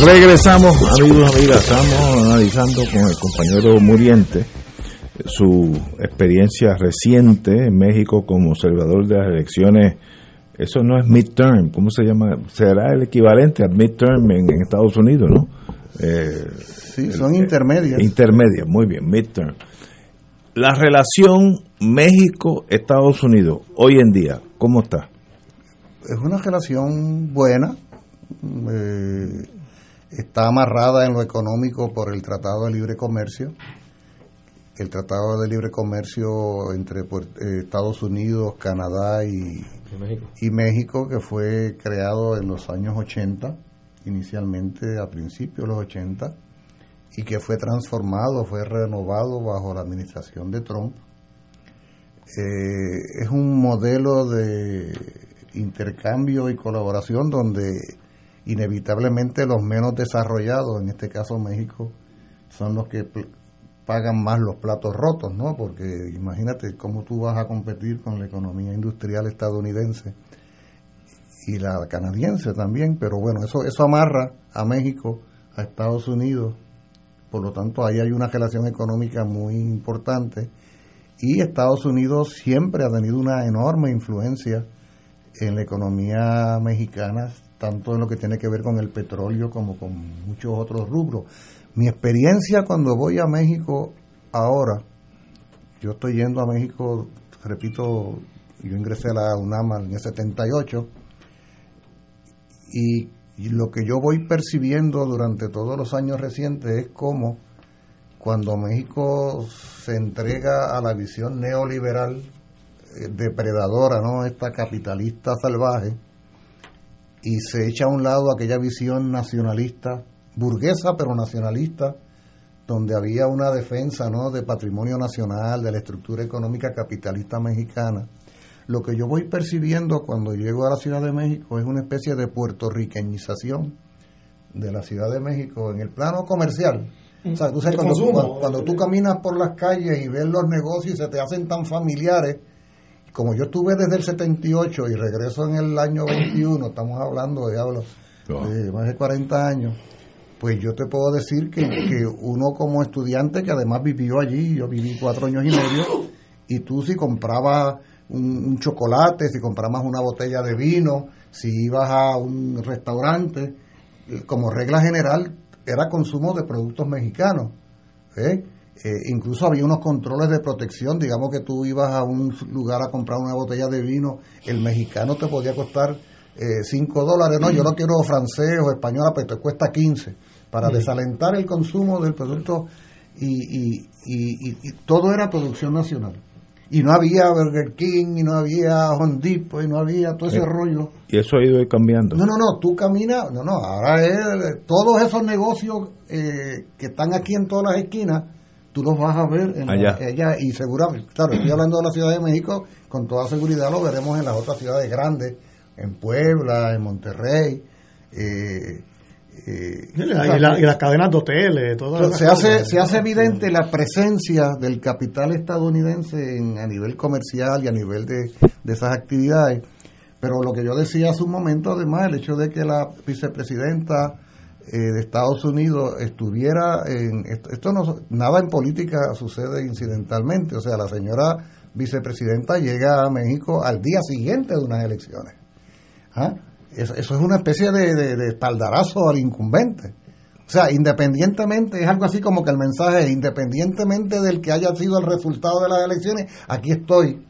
Regresamos, amigos amigas, estamos analizando con el compañero Muriente su experiencia reciente en México como observador de las elecciones. Eso no es midterm, ¿cómo se llama? Será el equivalente al midterm en, Estados Unidos, ¿no? Eh, sí, son intermedias. Intermedias, muy bien, midterm. La relación México-Estados Unidos hoy en día, ¿cómo está? Es una relación buena. Eh, está amarrada en lo económico por el Tratado de Libre Comercio. El Tratado de Libre Comercio entre eh, Estados Unidos, Canadá y, y México, que fue creado en los años 80, inicialmente a principios de los 80, y que fue transformado, fue renovado bajo la administración de Trump. Eh, es un modelo de intercambio y colaboración donde inevitablemente los menos desarrollados, en este caso México, son los que pagan más los platos rotos, ¿no? Porque imagínate cómo tú vas a competir con la economía industrial estadounidense y la canadiense también, pero bueno, eso eso amarra a México, a Estados Unidos, por lo tanto ahí hay una relación económica muy importante y Estados Unidos siempre ha tenido una enorme influencia en la economía mexicana, tanto en lo que tiene que ver con el petróleo como con muchos otros rubros. Mi experiencia cuando voy a México ahora, yo estoy yendo a México, repito, yo ingresé a la UNAM en el 78, y, lo que yo voy percibiendo durante todos los años recientes es cómo cuando México se entrega a la visión neoliberal eh, depredadora, ¿no? Esta capitalista salvaje y se echa a un lado aquella visión nacionalista, burguesa pero nacionalista, donde había una defensa, ¿no? de patrimonio nacional, de la estructura económica capitalista mexicana. Lo que yo voy percibiendo cuando llego a la Ciudad de México es una especie de puertorriqueñización de la Ciudad de México en el plano comercial. O sea, tú sabes, cuando, cuando, tú caminas por las calles y ves los negocios y se te hacen tan familiares, como yo estuve desde el 78 y regreso en el año 21, estamos hablando de, hablo, de más de 40 años, pues yo te puedo decir que, que, uno como estudiante que además vivió allí, yo viví cuatro años y medio, y tú si comprabas un, chocolate, si comprabas una botella de vino, si ibas a un restaurante, como regla general era consumo de productos mexicanos. ¿eh? Eh, incluso había unos controles de protección, digamos que tú ibas a un lugar a comprar una botella de vino, el mexicano te podía costar 5 eh, dólares, no, yo no quiero francés o español, pero te cuesta 15, para desalentar el consumo del producto y, y, y, todo era producción nacional. Y no había Burger King, y no había Hondipo, y no había todo ese eh, rollo. Y eso ha ido cambiando. No, no, no, tú caminas, no, no, ahora es, todos esos negocios que están aquí en todas las esquinas, tú los vas a ver en allá. y seguramente, claro, estoy hablando de la Ciudad de México, con toda seguridad lo veremos en las otras ciudades grandes, en Puebla, en Monterrey. Eh, eh, y, las cadenas de hoteles, todo se hace se hace evidente la presencia del capital estadounidense a nivel comercial y a nivel de, de esas actividades pero lo que yo decía hace un momento además el hecho de que la vicepresidenta eh, de Estados Unidos estuviera en esto, no nada en política sucede incidentalmente. O sea la señora vicepresidenta llega a México al día siguiente de unas elecciones. ¿Ah? eso, es una especie de, de, espaldarazo al incumbente. O sea independientemente es algo así como que el mensaje independientemente del que haya sido el resultado de las elecciones aquí estoy.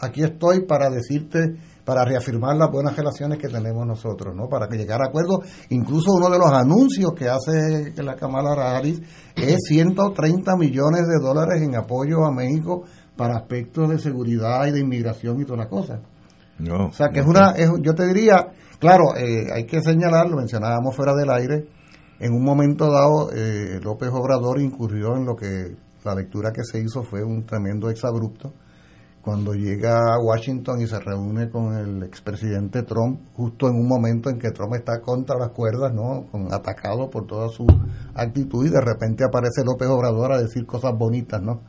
Aquí estoy para decirte para reafirmar las buenas relaciones que tenemos nosotros, ¿no? Para que llegar a acuerdo. Incluso uno de los anuncios que hace la Kamala Harris es 130 millones de dólares en apoyo a México para aspectos de seguridad y de inmigración y todas las cosas. No, o sea, que es una, es, yo te diría, claro, eh, hay que señalar, lo mencionábamos fuera del aire, en un momento dado eh, López Obrador incurrió en lo que la lectura que se hizo fue un tremendo exabrupto cuando llega a Washington y se reúne con el expresidente Trump, justo en un momento en que Trump está contra las cuerdas, ¿no? Con, atacado por toda su actitud y de repente aparece López Obrador a decir cosas bonitas, ¿no?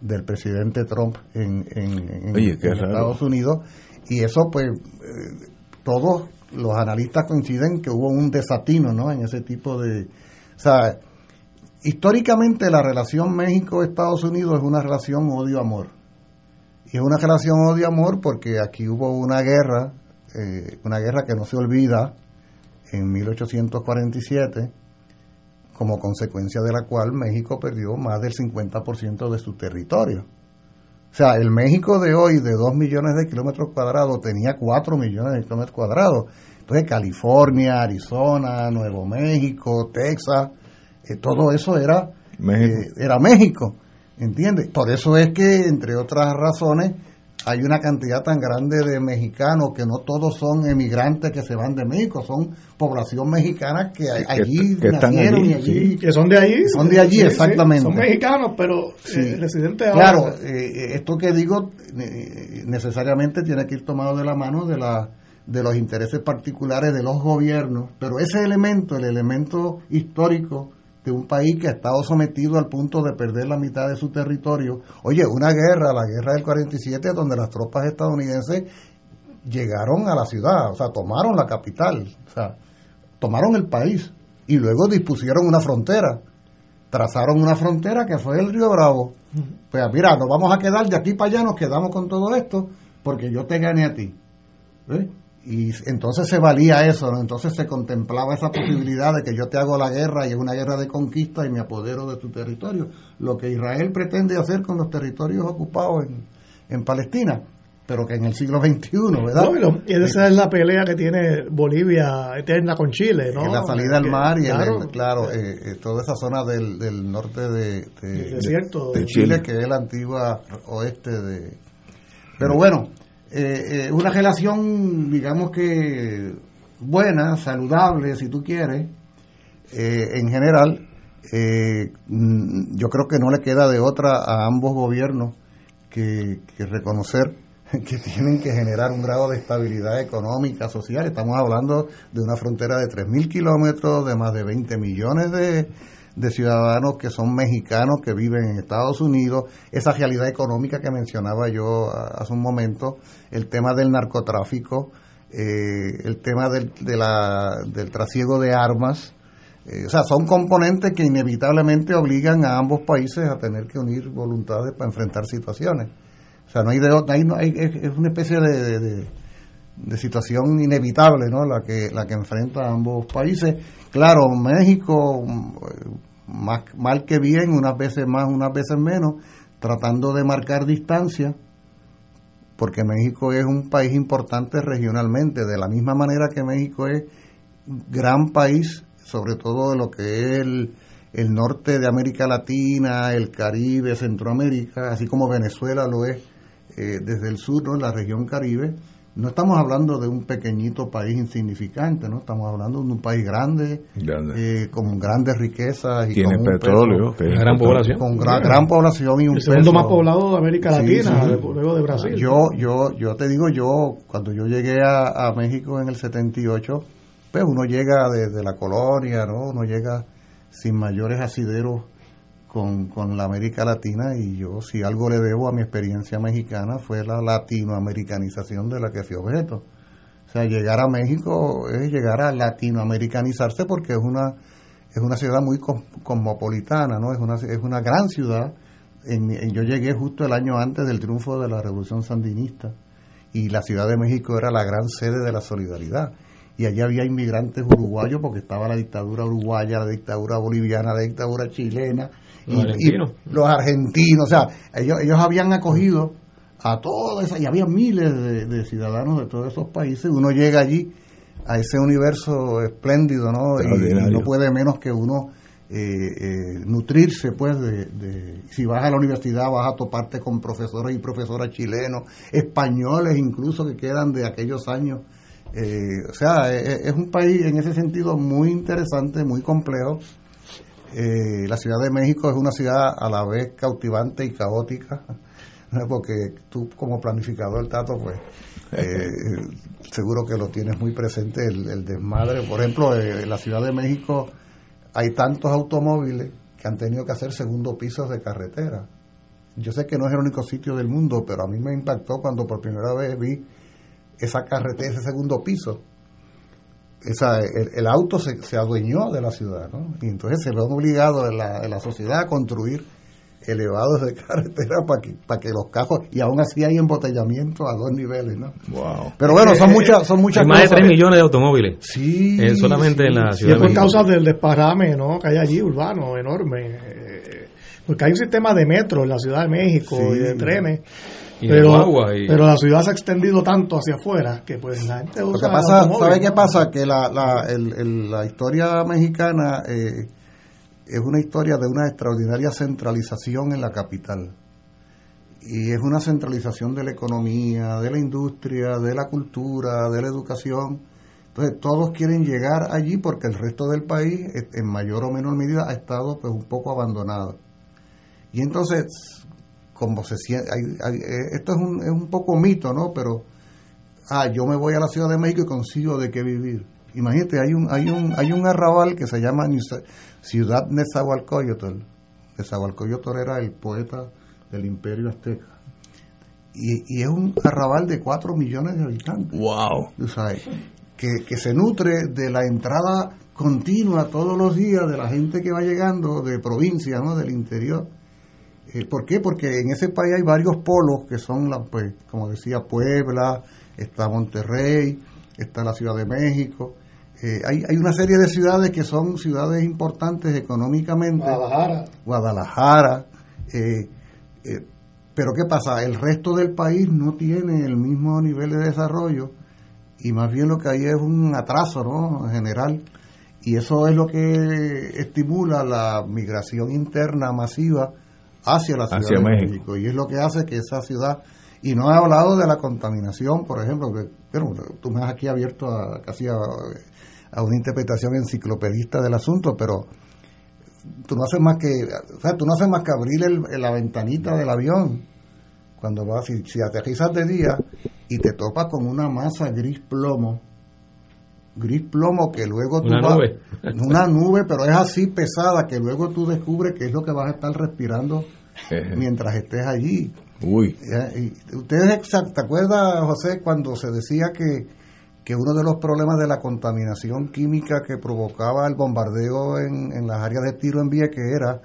Del presidente Trump en, en, Estados Unidos. Y eso, pues, eh, todos los analistas coinciden que hubo un desatino, ¿no? En ese tipo de... O sea, históricamente la relación México-Estados Unidos es una relación odio-amor y es una relación odio-amor porque aquí hubo una guerra, eh, una guerra que no se olvida, en 1847, como consecuencia de la cual México perdió más del 50% de su territorio. O sea, el México de hoy, de 2 millones de kilómetros cuadrados, tenía 4 millones de kilómetros cuadrados. Entonces California, Arizona, Nuevo México, Texas, eh, todo eso era México. Eh, era México, ¿entiendes? Por eso es que, entre otras razones, hay una cantidad tan grande de mexicanos que no todos son emigrantes que se van de México, son población mexicana que, allí nacieron y allí que son de allí, son de allí exactamente. son mexicanos, pero eh, residentes Claro, eh, esto que digo eh, necesariamente tiene que ir tomado de la mano de la de los intereses particulares de los gobiernos, pero ese elemento, el elemento histórico de un país que ha estado sometido al punto de perder la mitad de su territorio. Oye, una guerra, la guerra del 47, donde las tropas estadounidenses llegaron a la ciudad, o sea, tomaron la capital, o sea, tomaron el país y luego dispusieron una frontera. Trazaron una frontera que fue el Río Bravo. Pues mira, nos vamos a quedar de aquí para allá, nos quedamos con todo esto, porque yo te gané a ti. ¿Ves? Y entonces se valía eso, entonces se contemplaba esa posibilidad de que yo te hago la guerra y es una guerra de conquista y me apodero de tu territorio, lo que Israel pretende hacer con los territorios ocupados en, en Palestina, pero que en el siglo XXI, ¿verdad? y esa es la pelea que tiene Bolivia eterna con Chile, ¿no? En la salida al mar y, claro, claro eh, eh, toda esa zona del, del norte de, de, Chile, que es la antigua oeste de... Pero bueno, eh, eh, una relación, digamos que buena, saludable, si tú quieres, eh, en general, eh, mm, yo creo que no le queda de otra a ambos gobiernos que, reconocer que tienen que generar un grado de estabilidad económica, social. Estamos hablando de una frontera de 3.000 kilómetros, de más de 20 millones de, de ciudadanos que son mexicanos, que viven en Estados Unidos, esa realidad económica que mencionaba yo hace un momento, el tema del narcotráfico, eh, el tema del, del trasiego de armas, eh, o sea, son componentes que inevitablemente obligan a ambos países a tener que unir voluntades para enfrentar situaciones. O sea, no hay, de, no hay, es una especie de, de, de, situación inevitable, ¿no? La que la que enfrenta a ambos países. Claro, México más mal que bien, unas veces más, unas veces menos, tratando de marcar distancia, porque México es un país importante regionalmente, de la misma manera que México es gran país, sobre todo de lo que es el, el norte de América Latina, el Caribe, Centroamérica, así como Venezuela lo es eh, desde el sur, ¿no? la región Caribe no estamos hablando de un pequeñito país insignificante, no estamos hablando de un país grande, eh, con grandes riquezas y tiene con petróleo, gran población, con gran, población y un el segundo más poblado de América Latina, luego de Brasil. Yo, yo, yo te digo, yo cuando yo llegué a, a México en el 78, pues uno llega desde la colonia, no, uno llega sin mayores asideros con, la América Latina y yo si algo le debo a mi experiencia mexicana fue la latinoamericanización de la que fui objeto. O sea, llegar a México es llegar a latinoamericanizarse porque es una es una ciudad muy cosmopolitana, ¿no? Es una es una gran ciudad. En, yo llegué justo el año antes del triunfo de la Revolución Sandinista y la Ciudad de México era la gran sede de la solidaridad y allí había inmigrantes uruguayos porque estaba la dictadura uruguaya, la dictadura boliviana, la dictadura chilena, argentinos. los argentinos, o sea, ellos, ellos habían acogido a todos esa, y había miles de, ciudadanos de todos esos países, uno llega allí a ese universo espléndido, ¿no? Y, no puede menos que uno eh, eh, nutrirse, pues, de, si vas a la universidad vas a toparte con profesores y profesoras chilenos, españoles incluso que quedan de aquellos años. Eh, o sea, es, un país en ese sentido muy interesante, muy complejo, eh, la Ciudad de México es una ciudad a la vez cautivante y caótica, porque tú como planificador, Tato, pues eh, seguro que lo tienes muy presente, el, desmadre. Por ejemplo, eh, en la Ciudad de México hay tantos automóviles que han tenido que hacer segundo pisos de carretera. Yo sé que no es el único sitio del mundo, pero a mí me impactó cuando por primera vez vi esa carretera, ese segundo piso esa, el, auto se, se, adueñó de la ciudad, ¿no? Y entonces se lo han obligado en la, la sociedad a construir elevados de carretera para que, para que los cajos, y aún así hay embotellamiento a dos niveles, ¿no? Wow. Pero bueno, son muchas, son muchas Más de 3 millones de automóviles. Sí. Eh, solamente en la ciudad. Y es por causa del desparrame, ¿no? Que hay allí, urbano, enorme. Porque hay un sistema de metro en la Ciudad de México y de trenes. Pero, pero la ciudad se ha extendido tanto hacia afuera que pues la gente usa Lo que pasa, ¿sabe qué pasa? Que la, la, el, la historia mexicana eh, es una historia de una extraordinaria centralización en la capital. Y es una centralización de la economía, de la industria, de la cultura, de la educación. Entonces todos quieren llegar allí porque el resto del país, en mayor o menor medida, ha estado pues un poco abandonado. Y entonces, como se siente, eh, esto es un, es un poco mito, ¿no? Pero, ah, yo me voy a la Ciudad de México y consigo de qué vivir. Imagínate, hay un, hay un, hay un arrabal que se llama Ciudad Nezahualcóyotl. Nezahualcóyotl era el poeta del Imperio Azteca. Y, y, es un arrabal de 4 millones de habitantes. ¡Wow! que, que se nutre de la entrada continua todos los días de la gente que va llegando de provincia, ¿no? Del interior. Eh, ¿Por qué? Porque en ese país hay varios polos que son, la, pues, como decía, Puebla, está Monterrey, está la Ciudad de México. Eh, hay, hay una serie de ciudades que son ciudades importantes económicamente. Guadalajara. Guadalajara. Eh, pero ¿qué pasa? El resto del país no tiene el mismo nivel de desarrollo y más bien lo que hay es un atraso ¿no? en general. Y eso es lo que estimula la migración interna masiva hacia la Ciudad de México. Y es lo que hace que esa ciudad, y no he hablado de la contaminación, por ejemplo, que pero, tú me has aquí abierto a, casi a, una interpretación enciclopedista del asunto, pero tú no haces más que, o sea, tú no haces más que abrir la ventanita del avión cuando vas, si, si aterrizas de día y te topas con una masa gris plomo, gris plomo que luego tú una vas, nube. una nube, pero es así pesada que luego tú descubres que es lo que vas a estar respirando mientras estés allí. Uy. ¿Ustedes te acuerdas, José, cuando se decía que, que uno de los problemas de la contaminación química que provocaba el bombardeo en, en las áreas de tiro en Vieques era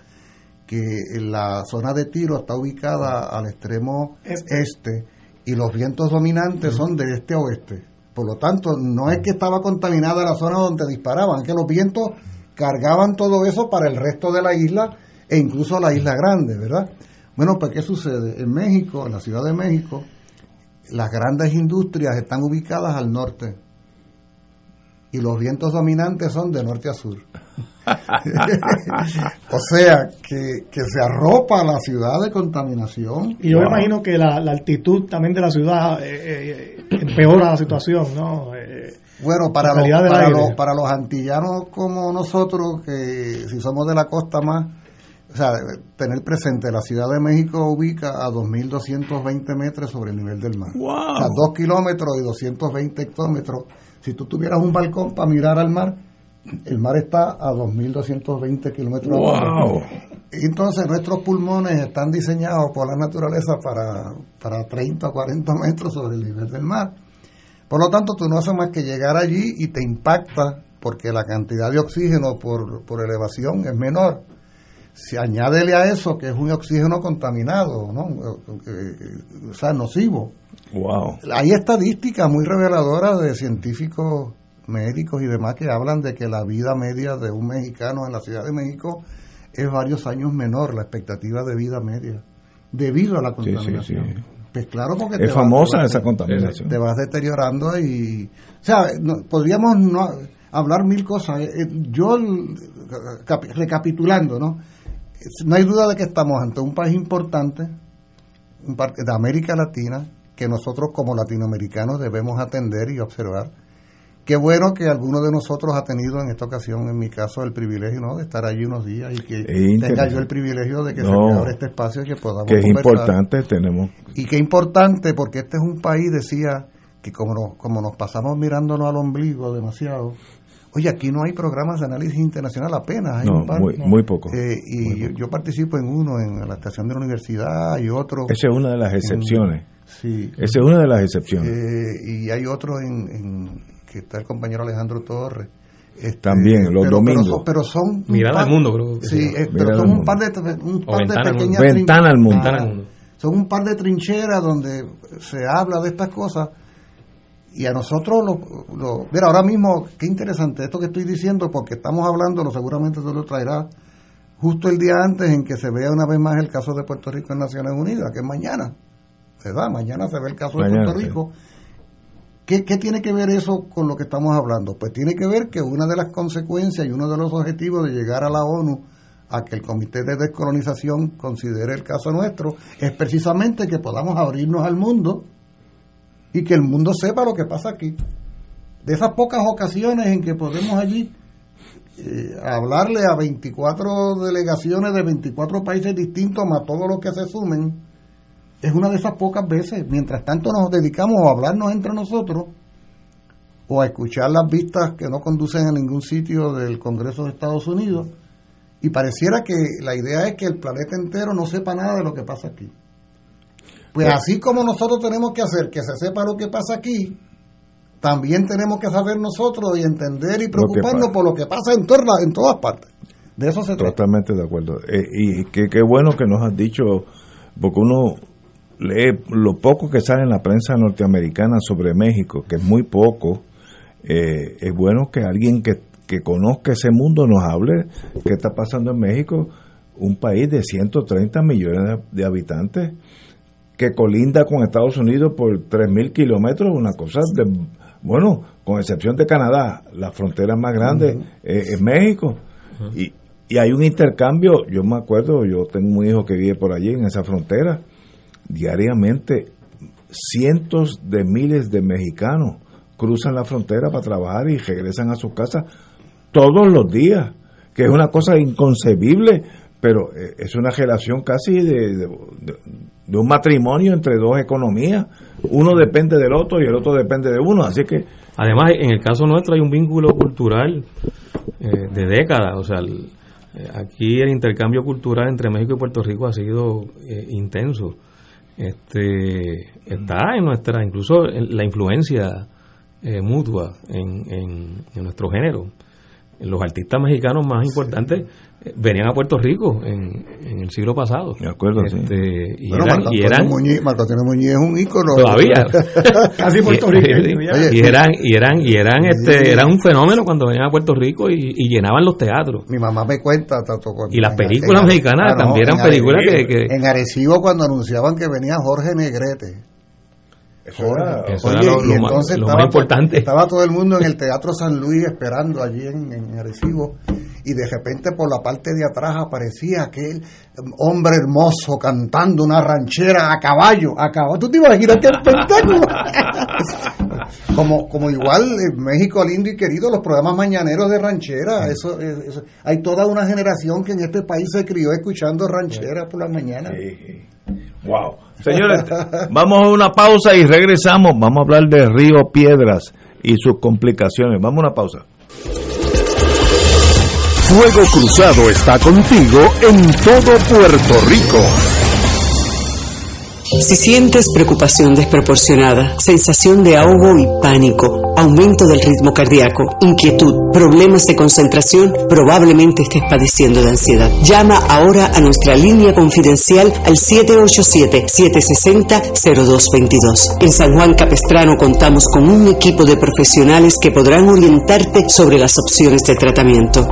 que la zona de tiro está ubicada al extremo este, este y los vientos dominantes son de este a oeste. Por lo tanto, no es que estaba contaminada la zona donde disparaban, es que los vientos cargaban todo eso para el resto de la isla e incluso la isla grande, ¿verdad? Bueno, pues ¿qué sucede? En México, en la Ciudad de México, las grandes industrias están ubicadas al norte y los vientos dominantes son de norte a sur. o sea, que, se arropa la ciudad de contaminación. Y yo me imagino que la, altitud también de la ciudad eh, eh, empeora la situación, ¿no? Eh, bueno, para los, para, los, para los antillanos como nosotros, que si somos de la costa más, o sea, tener presente, la Ciudad de México ubica a 2.220 metros sobre el nivel del mar. O sea, 2 kilómetros y 220 hectómetros. Si tú tuvieras un balcón para mirar al mar, el mar está a 2.220 kilómetros wow. Entonces nuestros pulmones están diseñados por la naturaleza para, para 30 o 40 metros sobre el nivel del mar. Por lo tanto, tú no haces más que llegar allí y te impacta porque la cantidad de oxígeno por, por elevación es menor. Si añádele a eso que es un oxígeno contaminado, ¿no? o sea, nocivo. Wow. Hay estadísticas muy reveladoras de científicos médicos y demás que hablan de que la vida media de un mexicano en la Ciudad de México es varios años menor, la expectativa de vida media, debido a la contaminación. Pues claro, porque es famosa esa contaminación. Te vas deteriorando y, o sea, podríamos no, hablar mil cosas. Eh, eh, yo, recapitulando, ¿no? No hay duda de que estamos ante un país importante, un de América Latina, que nosotros como latinoamericanos debemos atender y observar. Qué bueno que alguno de nosotros ha tenido en esta ocasión, en mi caso, el privilegio ¿no? de estar allí unos días y que tenga yo el privilegio de que se abra este espacio y que podamos que es importante tenemos y qué importante porque este es un país decía que como nos, como nos pasamos mirándonos al ombligo demasiado oye aquí no hay programas de análisis internacional apenas hay un par, muy, muy poco eh, y Yo, participo en uno en la estación de la universidad y otro esa es una de las excepciones sí esa es una de las excepciones eh, y hay otro en que está el compañero Alejandro Torres. Este, También, los domingos. Pero son. Mirada al mundo, creo. Sí, eh, pero son un par de, un par de pequeñas. Ventana al mundo. Son un par de trincheras donde se habla de estas cosas. Y a nosotros, lo, mira, ahora mismo, qué interesante esto que estoy diciendo, porque estamos hablando, lo seguramente tú lo traerás, justo el día antes en que se vea una vez más el caso de Puerto Rico en Naciones Unidas, que es mañana, ¿verdad? Mañana se ve el caso de Puerto Rico. ¿Qué, ¿Qué, tiene que ver eso con lo que estamos hablando? Pues tiene que ver que una de las consecuencias y uno de los objetivos de llegar a la ONU a que el Comité de Descolonización considere el caso nuestro es precisamente que podamos abrirnos al mundo y que el mundo sepa lo que pasa aquí. De esas pocas ocasiones en que podemos allí eh, hablarle a 24 delegaciones de 24 países distintos, más todos los que se sumen, es una de esas pocas veces. Mientras tanto nos dedicamos a hablarnos entre nosotros o a escuchar las vistas que no conducen a ningún sitio del Congreso de Estados Unidos. Y pareciera que la idea es que el planeta entero no sepa nada de lo que pasa aquí. Pues así como nosotros tenemos que hacer que se sepa lo que pasa aquí, también tenemos que saber nosotros y entender y preocuparnos por lo que pasa en, en todas partes. De eso se trata. Totalmente de acuerdo. Eh, y qué bueno que nos has dicho, porque uno lee lo poco que sale en la prensa norteamericana sobre México, que es muy poco, eh, es bueno que alguien que, que conozca ese mundo nos hable qué está pasando en México, un país de 130 millones de habitantes que colinda con Estados Unidos por 3.000 kilómetros, una cosa de, bueno, con excepción de Canadá, la frontera más grande es, México. y, y hay un intercambio, yo me acuerdo, yo tengo un hijo que vive por allí en esa frontera, diariamente cientos de miles de mexicanos cruzan la frontera para trabajar y regresan a sus casas todos los días, que es una cosa inconcebible, pero eh, es una relación casi de, de un matrimonio entre dos economías. Uno depende del otro y el otro depende de uno, así que... Además, en el caso nuestro hay un vínculo cultural eh, de décadas, o sea, eh, aquí el intercambio cultural entre México y Puerto Rico ha sido eh, intenso. Este está en nuestra, incluso en la influencia mutua en, en nuestro género los artistas mexicanos más importantes eh, venían a Puerto Rico en, el siglo pasado. De acuerdo, este, Y, eran, y eran Marco Muñiz es un ícono. Todavía. Casi puertorriqueño. Y, eran, y eran, y eran, este, eran un fenómeno cuando venían a Puerto Rico y, llenaban los teatros. Mi mamá me cuenta tanto Y las películas mexicanas ah, también eran películas que, que... En Arecibo cuando anunciaban que venía Jorge Negrete eso era, lo, más, importante. Estaba todo el mundo en el Teatro San Luis esperando allí en, en, Arecibo y de repente por la parte de atrás aparecía aquel hombre hermoso cantando una ranchera a caballo, a caballo. ¿Tú te imaginas qué espectáculo? como, como igual en México lindo y querido, los programas mañaneros de ranchera, eso, hay toda una generación que en este país se crió escuchando ranchera por la mañana. Wow. Señores, vamos a una pausa y regresamos. Vamos a hablar de Río Piedras y sus complicaciones. Vamos a una pausa. Fuego Cruzado está contigo en todo Puerto Rico. Si sientes preocupación desproporcionada, sensación de ahogo y pánico, aumento del ritmo cardíaco, inquietud, problemas de concentración, probablemente estés padeciendo de ansiedad. Llama ahora a nuestra línea confidencial al 787-760-0222. En San Juan Capestrano contamos con un equipo de profesionales que podrán orientarte sobre las opciones de tratamiento.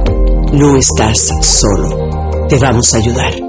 No estás solo. Te vamos a ayudar.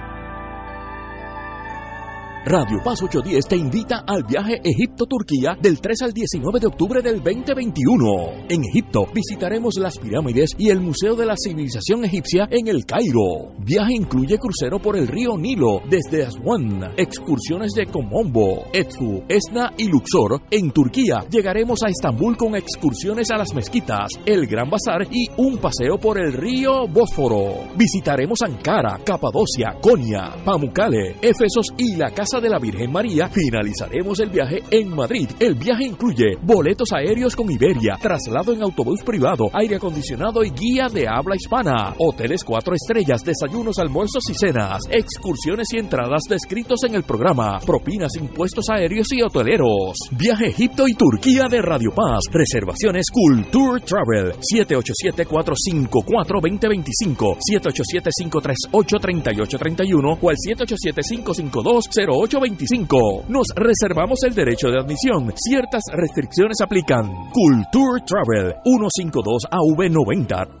Radio Paz 810 te invita al viaje Egipto-Turquía del 3 al 19 de octubre del 2021. En Egipto visitaremos las pirámides y el Museo de la Civilización Egipcia en el Cairo. Viaje incluye crucero por el río Nilo desde Aswan, excursiones de Komombo, Edfu, Esna y Luxor. En Turquía llegaremos a Estambul con excursiones a las mezquitas, el Gran Bazar y un paseo por el río Bósforo. Visitaremos Ankara, Capadocia, Konya, Pamukkale, Éfesos y la Casa de la Virgen María, finalizaremos el viaje en Madrid. El viaje incluye boletos aéreos con Iberia, traslado en autobús privado, aire acondicionado y guía de habla hispana, hoteles cuatro estrellas, desayunos, almuerzos y cenas, excursiones y entradas descritos en el programa, propinas, impuestos aéreos y hoteleros. Viaje Egipto y Turquía de Radio Paz. Reservaciones Culture Travel 787-454-2025, 787-538-3831 o al 787-552-0825. Nos reservamos el derecho de admisión. Ciertas restricciones aplican. Culture Travel 152 AV90.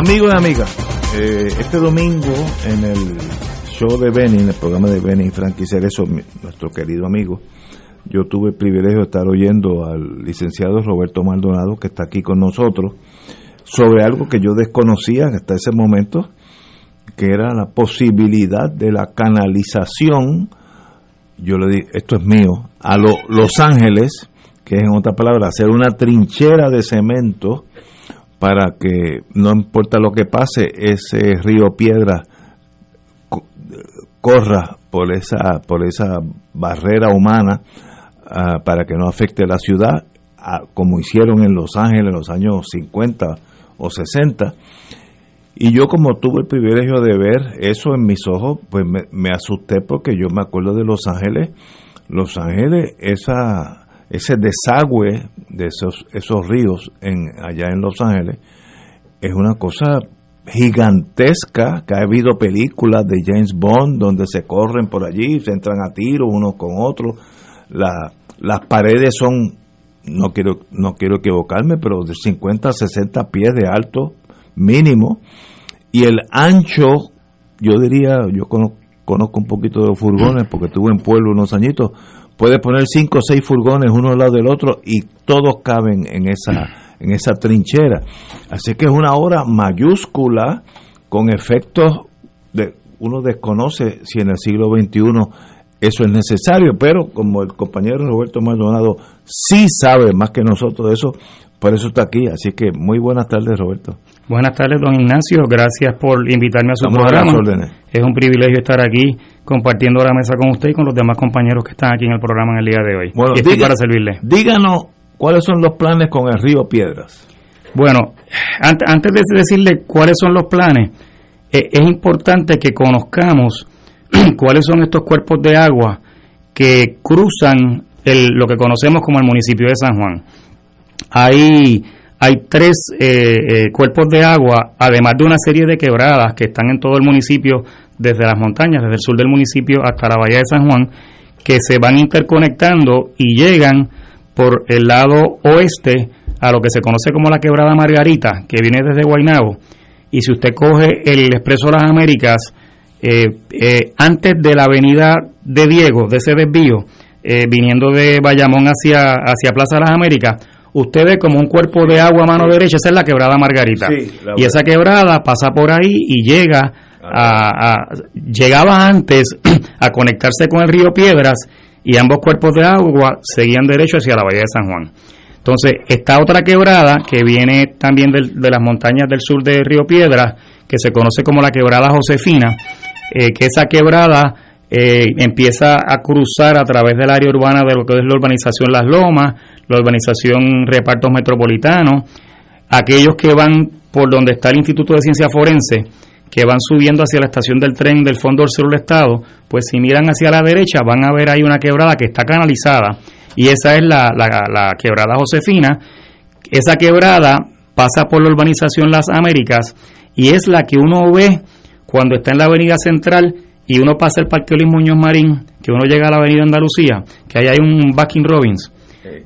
Amigos y amigas, eh, este domingo en el show de Benny, en el programa de Benny Frankie Cerezo, nuestro querido amigo, yo tuve el privilegio de estar oyendo al licenciado Roberto Maldonado, que está aquí con nosotros, sobre algo que yo desconocía hasta ese momento, que era la posibilidad de la canalización, yo le dije, esto es mío, a lo- Los Ángeles, que es en otras palabras, hacer una trinchera de cemento para que no importa lo que pase, ese río Piedra co- corra por esa, por esa barrera humana ah, para que no afecte la ciudad, ah, como hicieron en Los Ángeles en los años 50 o 60. Y yo como tuve el privilegio de ver eso en mis ojos, pues me asusté porque yo me acuerdo de Los Ángeles. Los Ángeles, esa, ese desagüe de esos, esos ríos en, allá en Los Ángeles, es una cosa gigantesca, que ha habido películas de James Bond donde se corren por allí, se entran a tiro unos con otros. La- las paredes son, no quiero, no quiero equivocarme, pero de 50 a 60 pies de alto mínimo. Y el ancho, yo diría, yo conozco, conozco un poquito de los furgones porque estuve en pueblo unos añitos, puede poner cinco o seis furgones uno al lado del otro y todos caben en esa, en esa trinchera. Así que es una obra mayúscula con efectos de uno desconoce si en el siglo XXI eso es necesario, pero como el compañero Roberto Maldonado sí sabe más que nosotros de eso, por eso está aquí. Así que muy buenas tardes, Roberto. Buenas tardes, don Ignacio. Gracias por invitarme a su programa. Es un privilegio estar aquí compartiendo la mesa con usted y con los demás compañeros que están aquí en el programa en el día de hoy. Bueno, estoy para servirle. Díganos cuáles son los planes con el río Piedras. Bueno, antes de decirle cuáles son los planes, eh, es importante que conozcamos cuáles son estos cuerpos de agua que cruzan el, lo que conocemos como el municipio de San Juan. Hay, hay tres eh, eh, cuerpos de agua, además de una serie de quebradas que están en todo el municipio, desde las montañas, desde el sur del municipio hasta la bahía de San Juan, que se van interconectando y llegan por el lado oeste a lo que se conoce como la quebrada Margarita, que viene desde Guaynabo. Y si usted coge el Expreso Las Américas, eh, antes de la avenida de Diego, de ese desvío, viniendo de Bayamón hacia, hacia Plaza las Américas, usted ve como un cuerpo de agua a mano derecha, esa es la quebrada Margarita. y esa quebrada pasa por ahí y llega a, llegaba antes a conectarse con el río Piedras y ambos cuerpos de agua seguían derecho hacia la bahía de San Juan. Entonces, está otra quebrada que viene también de las montañas del sur del río Piedras, que se conoce como la quebrada Josefina, eh, que esa quebrada eh, empieza a cruzar a través del área urbana de lo que es la urbanización Las Lomas, la urbanización Repartos Metropolitanos, aquellos que van por donde está el Instituto de Ciencia Forense, que van subiendo hacia la estación del tren del Fondo del Sur del Estado, pues si miran hacia la derecha van a ver ahí una quebrada que está canalizada y esa es la, la quebrada Josefina. Esa quebrada pasa por la urbanización Las Américas y es la que uno ve cuando está en la avenida central y uno pasa el Parque Luis Muñoz Marín, que uno llega a la avenida Andalucía, que ahí hay un Bucking Robbins,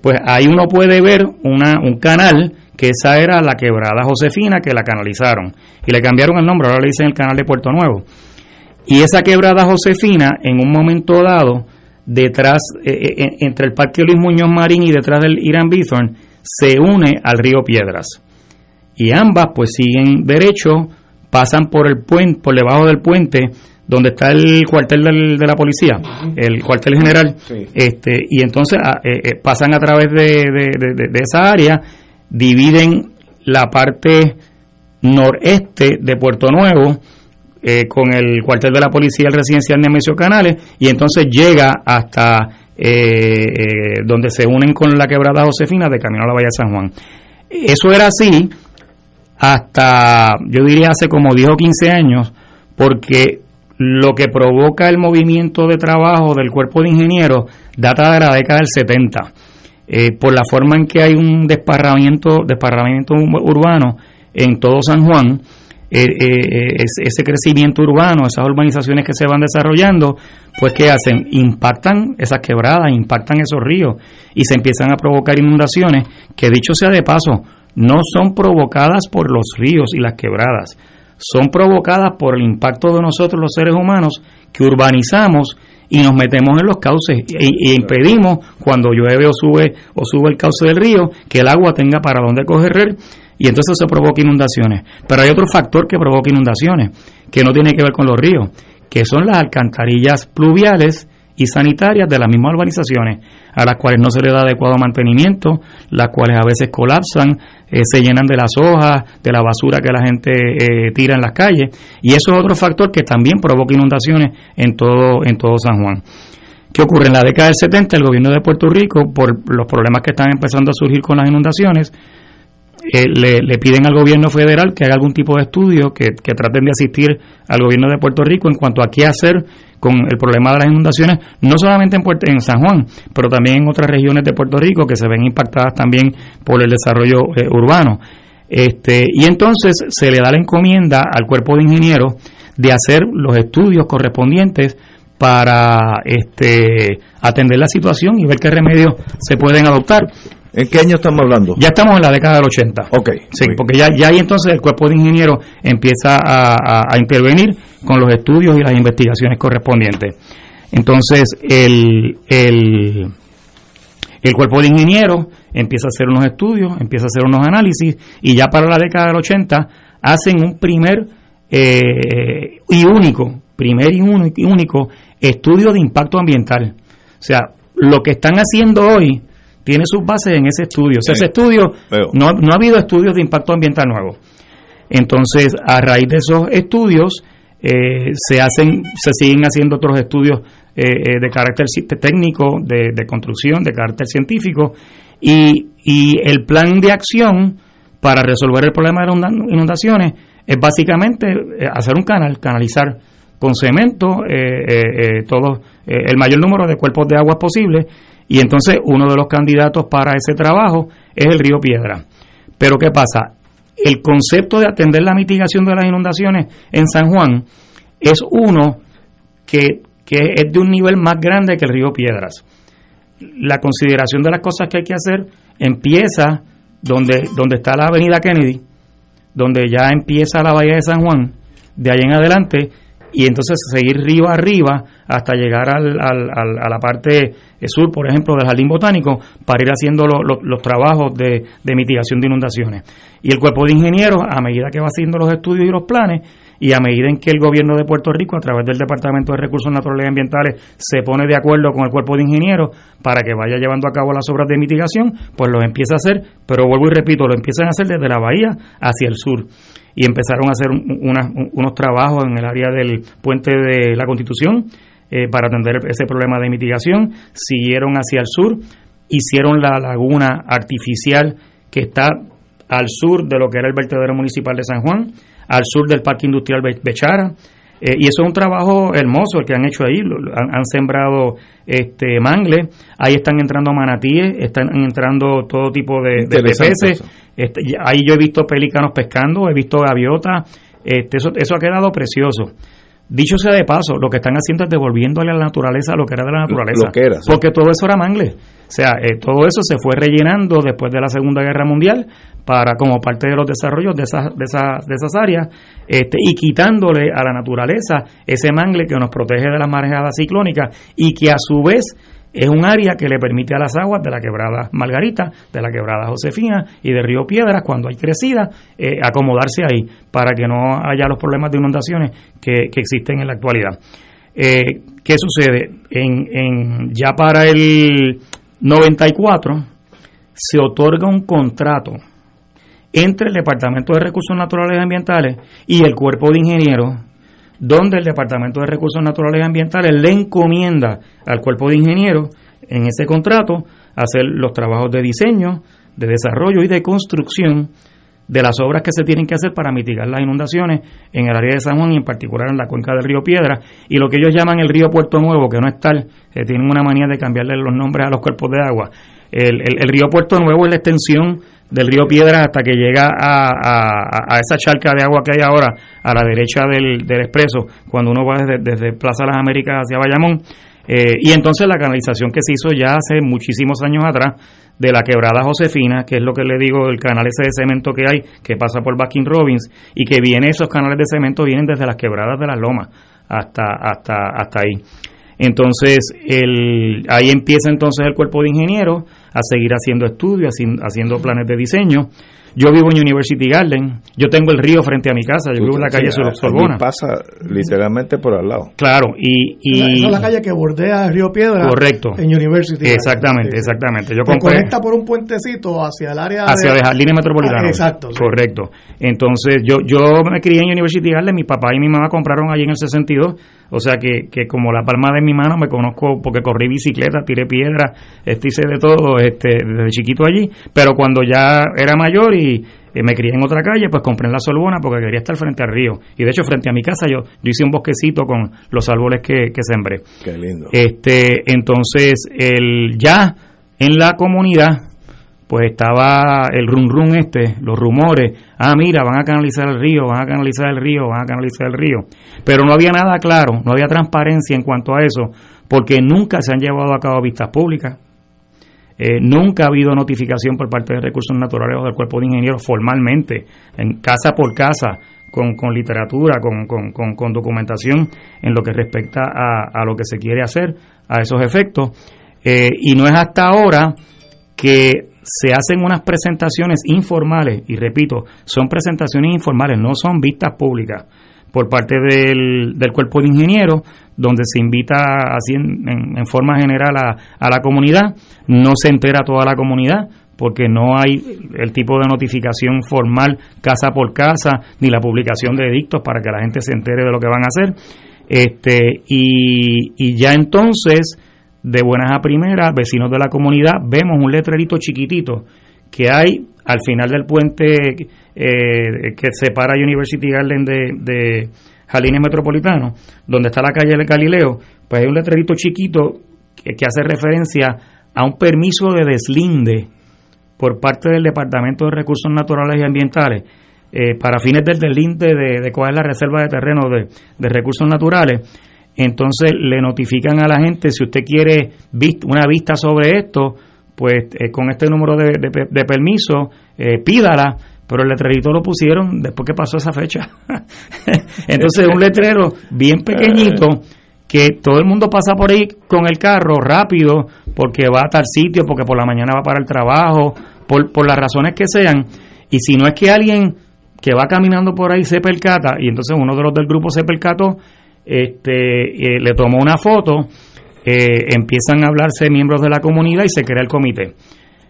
pues ahí uno puede ver una, un canal que esa era la quebrada Josefina que la canalizaron y le cambiaron el nombre, ahora le dicen el canal de Puerto Nuevo. Y esa quebrada Josefina, en un momento dado, detrás, eh, eh, entre el Parque Luis Muñoz Marín y detrás del Irán Bithorn, se une al río Piedras. Y ambas pues siguen derecho, pasan por el puente, por debajo del puente, donde está el cuartel de la policía, el cuartel general, este, y entonces ah, pasan a través de, de esa área dividen la parte noreste de Puerto Nuevo eh, con el cuartel de la policía el residencial Nemesio Canales y entonces llega hasta eh, eh, donde se unen con la quebrada Josefina de camino a la Bahía de San Juan. Eso era así hasta, yo diría, hace como 10 o 15 años, porque lo que provoca el movimiento de trabajo del cuerpo de ingenieros data de la década del 70 eh, por la forma en que hay un desparramamiento, desparramamiento urbano en todo San Juan, eh, eh, ese crecimiento urbano, esas urbanizaciones que se van desarrollando, pues ¿qué hacen? Impactan esas quebradas, impactan esos ríos y se empiezan a provocar inundaciones que dicho sea de paso, no son provocadas por los ríos y las quebradas, son provocadas por el impacto de nosotros los seres humanos que urbanizamos y nos metemos en los cauces e, impedimos cuando llueve o sube o sube el cauce del río que el agua tenga para dónde correr y entonces se provoca inundaciones. Pero hay otro factor que provoca inundaciones que no tiene que ver con los ríos, que son las alcantarillas pluviales y sanitarias de las mismas urbanizaciones, a las cuales no se le da adecuado mantenimiento, las cuales a veces colapsan, eh, se llenan de las hojas, de la basura que la gente eh, tira en las calles, y eso es otro factor que también provoca inundaciones en todo, en todo San Juan. ¿Qué ocurre? En la década del 70 el gobierno de Puerto Rico, por los problemas que están empezando a surgir con las inundaciones, eh, le, piden al gobierno federal que haga algún tipo de estudio, que, que traten de asistir al gobierno de Puerto Rico en cuanto a qué hacer con el problema de las inundaciones, no solamente en, Puerto, en San Juan, pero también en otras regiones de Puerto Rico que se ven impactadas también por el desarrollo eh, urbano. Este, y entonces se le da la encomienda al cuerpo de ingenieros de hacer los estudios correspondientes para este, atender la situación y ver qué remedios se pueden adoptar. ¿En qué año estamos hablando? Ya estamos en la década del 80. Ok. Sí, porque ya, ya ahí entonces el cuerpo de ingenieros empieza a, intervenir con los estudios y las investigaciones correspondientes. Entonces, el, el, el cuerpo de ingenieros empieza a hacer unos estudios, empieza a hacer unos análisis, y ya para la década del 80 hacen un primer eh, y único, primer y único estudio de impacto ambiental. O sea, lo que están haciendo hoy tiene sus bases en ese estudio. O sea, ese estudio, no, no ha habido estudios de impacto ambiental nuevos. Entonces, a raíz de esos estudios, eh, se hacen, se siguen haciendo otros estudios eh, eh, de carácter técnico, de, construcción, de carácter científico, y, y, el plan de acción para resolver el problema de inundaciones es básicamente hacer un canal, canalizar con cemento todo el mayor número de cuerpos de agua posible, y entonces uno de los candidatos para ese trabajo es el río Piedra. Pero ¿qué pasa? el concepto de atender la mitigación de las inundaciones en San Juan es uno que, es de un nivel más grande que el río Piedras. La consideración de las cosas que hay que hacer empieza donde, donde está la avenida Kennedy, donde ya empieza la bahía de San Juan, de ahí en adelante, y entonces seguir río arriba hasta llegar al, al, a la parte sur, por ejemplo, del Jardín Botánico, para ir haciendo los trabajos de, de mitigación de inundaciones. Y el cuerpo de ingenieros, a medida que va haciendo los estudios y los planes, y a medida en que el gobierno de Puerto Rico, a través del Departamento de Recursos Naturales y Ambientales, se pone de acuerdo con el cuerpo de ingenieros para que vaya llevando a cabo las obras de mitigación, pues lo empieza a hacer, pero vuelvo y repito, lo empiezan a hacer desde la bahía hacia el sur. Y empezaron a hacer unos trabajos en el área del puente de la Constitución eh, para atender ese problema de mitigación, siguieron hacia el sur, hicieron la laguna artificial que está al sur de lo que era el vertedero municipal de San Juan, al sur del Parque Industrial Bechara. Eh, y eso es un trabajo hermoso el que han hecho ahí, han, sembrado este mangle, ahí están entrando manatíes, están entrando todo tipo de, peces, este, ahí yo he visto pelícanos pescando, he visto gaviotas, este, eso, eso ha quedado precioso. Dicho sea de paso, lo que están haciendo es devolviéndole a la naturaleza lo que era de la naturaleza. Porque todo eso era mangle. O sea, eh, todo eso se fue rellenando después de la Segunda Guerra Mundial para como parte de los desarrollos de esas, de esas, de esas áreas este, y quitándole a la naturaleza ese mangle que nos protege de las marejadas ciclónicas y que a su vez es un área que le permite a las aguas de la quebrada Margarita, de la quebrada Josefina y de Río Piedras, cuando hay crecida, eh, acomodarse ahí para que no haya los problemas de inundaciones que, existen en la actualidad. Eh, ¿Qué sucede? En, en, ya para el 94 se otorga un contrato entre el Departamento de Recursos Naturales y Ambientales y el Cuerpo de Ingenieros donde el Departamento de Recursos Naturales y Ambientales le encomienda al cuerpo de ingenieros en ese contrato hacer los trabajos de diseño, de desarrollo y de construcción de las obras que se tienen que hacer para mitigar las inundaciones en el área de San Juan y en particular en la cuenca del río Piedra y lo que ellos llaman el río Puerto Nuevo, que no es tal, eh, tienen una manía de cambiarle los nombres a los cuerpos de agua. El, el río Puerto Nuevo es la extensión del río Piedra hasta que llega a, a, esa charca de agua que hay ahora a la derecha del, del expreso, cuando uno va desde, desde Plaza Las Américas hacia Bayamón. Eh, y entonces la canalización que se hizo ya hace muchísimos años atrás de la quebrada Josefina, que es lo que le digo, el canal ese de cemento que hay, que pasa por Baskin Robbins, y que viene, esos canales de cemento vienen desde las quebradas de las lomas hasta, hasta, hasta ahí. Entonces, el, ahí empieza entonces el cuerpo de ingenieros a seguir haciendo estudios, haciendo planes de diseño. Yo vivo en University Garden, yo tengo el río frente a mi casa, yo vivo en la calle Sorbona. pasa literalmente por al lado. Claro, y... y la calle que bordea el río Piedra correcto, en University Exactamente, exactamente. Yo conecta por un puentecito hacia el área Hacia de, jardines metropolitanos. exacto. Correcto. Entonces, yo, yo me crié en University Garden, mi papá y mi mamá compraron allí en el 62 o sea que, que como la palma de mi mano me conozco porque corrí bicicleta, tiré piedra, este, hice de todo este, desde chiquito allí. Pero cuando ya era mayor y me crié en otra calle, pues compré en la Sorbona porque quería estar frente al río. Y de hecho, frente a mi casa yo, yo hice un bosquecito con los árboles que, que sembré. Qué lindo. Este, entonces, el, ya en la comunidad pues estaba el rum rum este, los rumores, ah, mira, van a canalizar el río, van a canalizar el río, van a canalizar el río. Pero no había nada claro, no había transparencia en cuanto a eso, porque nunca se han llevado a cabo vistas públicas. Eh, nunca ha habido notificación por parte de recursos naturales o del cuerpo de ingenieros formalmente, en casa por casa, con, con literatura, con, con, con, documentación en lo que respecta a, a, lo que se quiere hacer a esos efectos. Eh, y no es hasta ahora que se hacen unas presentaciones informales, y repito, son presentaciones informales, no son vistas públicas por parte del, del cuerpo de ingenieros, donde se invita así en, en, forma general a, a, la comunidad, no se entera toda la comunidad, porque no hay el tipo de notificación formal casa por casa, ni la publicación de edictos para que la gente se entere de lo que van a hacer. Este, y, y ya entonces de buenas a primeras, vecinos de la comunidad, vemos un letrerito chiquitito que hay al final del puente eh, que separa University Garden de, de Metropolitano, donde está la calle del Galileo, pues hay un letrerito chiquito que, hace referencia a un permiso de deslinde por parte del Departamento de Recursos Naturales y Ambientales eh, para fines del deslinde de, de coger la reserva de terreno de, de recursos naturales entonces le notifican a la gente si usted quiere una vista sobre esto, pues eh, con este número de, de, permiso, eh, pídala, pero el letrerito lo pusieron después que pasó esa fecha. Entonces un letrero bien pequeñito que todo el mundo pasa por ahí con el carro rápido porque va a tal sitio, porque por la mañana va para el trabajo, por, por las razones que sean. Y si no es que alguien que va caminando por ahí se percata, y entonces uno de los del grupo se percató, este, eh, le tomó una foto, eh, empiezan a hablarse miembros de la comunidad y se crea el comité.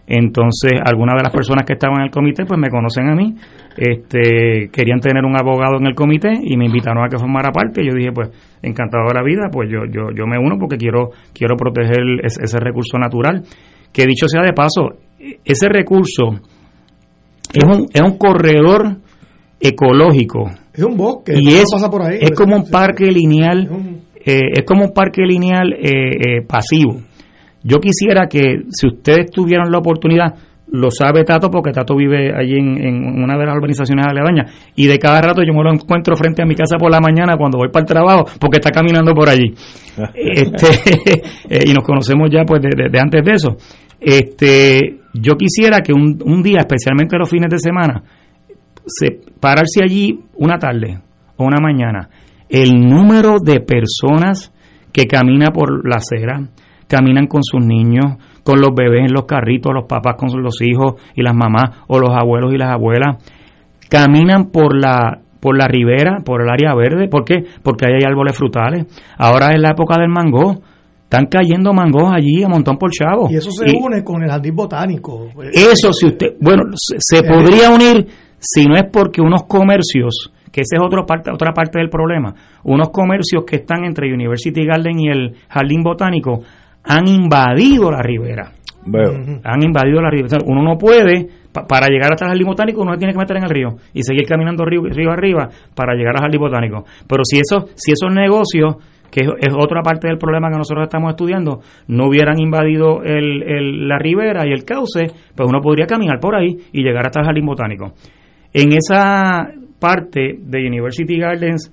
Entonces, algunas de las personas que estaban en el comité, pues me conocen a mí, este, querían tener un abogado en el comité y me invitaron a que formara parte. Yo dije, pues, encantado de la vida, pues yo, yo, yo me uno porque quiero, quiero proteger ese, ese recurso natural. Que dicho sea de paso, ese recurso es un, es un corredor ecológico es un bosque, y es, pasa por ahí. Es como un parque lineal, eh, es como un parque lineal eh, eh, pasivo. Yo quisiera que si ustedes tuvieran la oportunidad, lo sabe Tato porque Tato vive allí en, una de las urbanizaciones aledañas y de cada rato yo me lo encuentro frente a mi casa por la mañana cuando voy para el trabajo porque está caminando por allí este y nos conocemos ya pues de, antes de eso este yo quisiera que un, un día especialmente los fines de semana se, pararse allí una tarde o una mañana, el número de personas que camina por la acera, caminan con sus niños, con los bebés en los carritos, los papás con los hijos y las mamás, o los abuelos y las abuelas, caminan por la por la ribera, por el área verde, ¿por qué? Porque ahí hay árboles frutales. Ahora es la época del mango, están cayendo mangos allí a montón por chavo. Y eso se une con el jardín botánico. Eso, si usted, bueno, se podría unir si no es porque unos comercios, que esa es otra parte, otra parte del problema, unos comercios que están entre University Garden y el Jardín Botánico han invadido la ribera. Han invadido la ribera. uno no puede, para llegar hasta el Jardín Botánico, uno tiene que meter en el río y seguir caminando río, río arriba para llegar al Jardín Botánico. Pero si, eso, si esos negocios que es, otra parte del problema que nosotros estamos estudiando, no hubieran invadido el, la ribera y el cauce, pues uno podría caminar por ahí y llegar hasta el jardín botánico. En esa parte de University Gardens,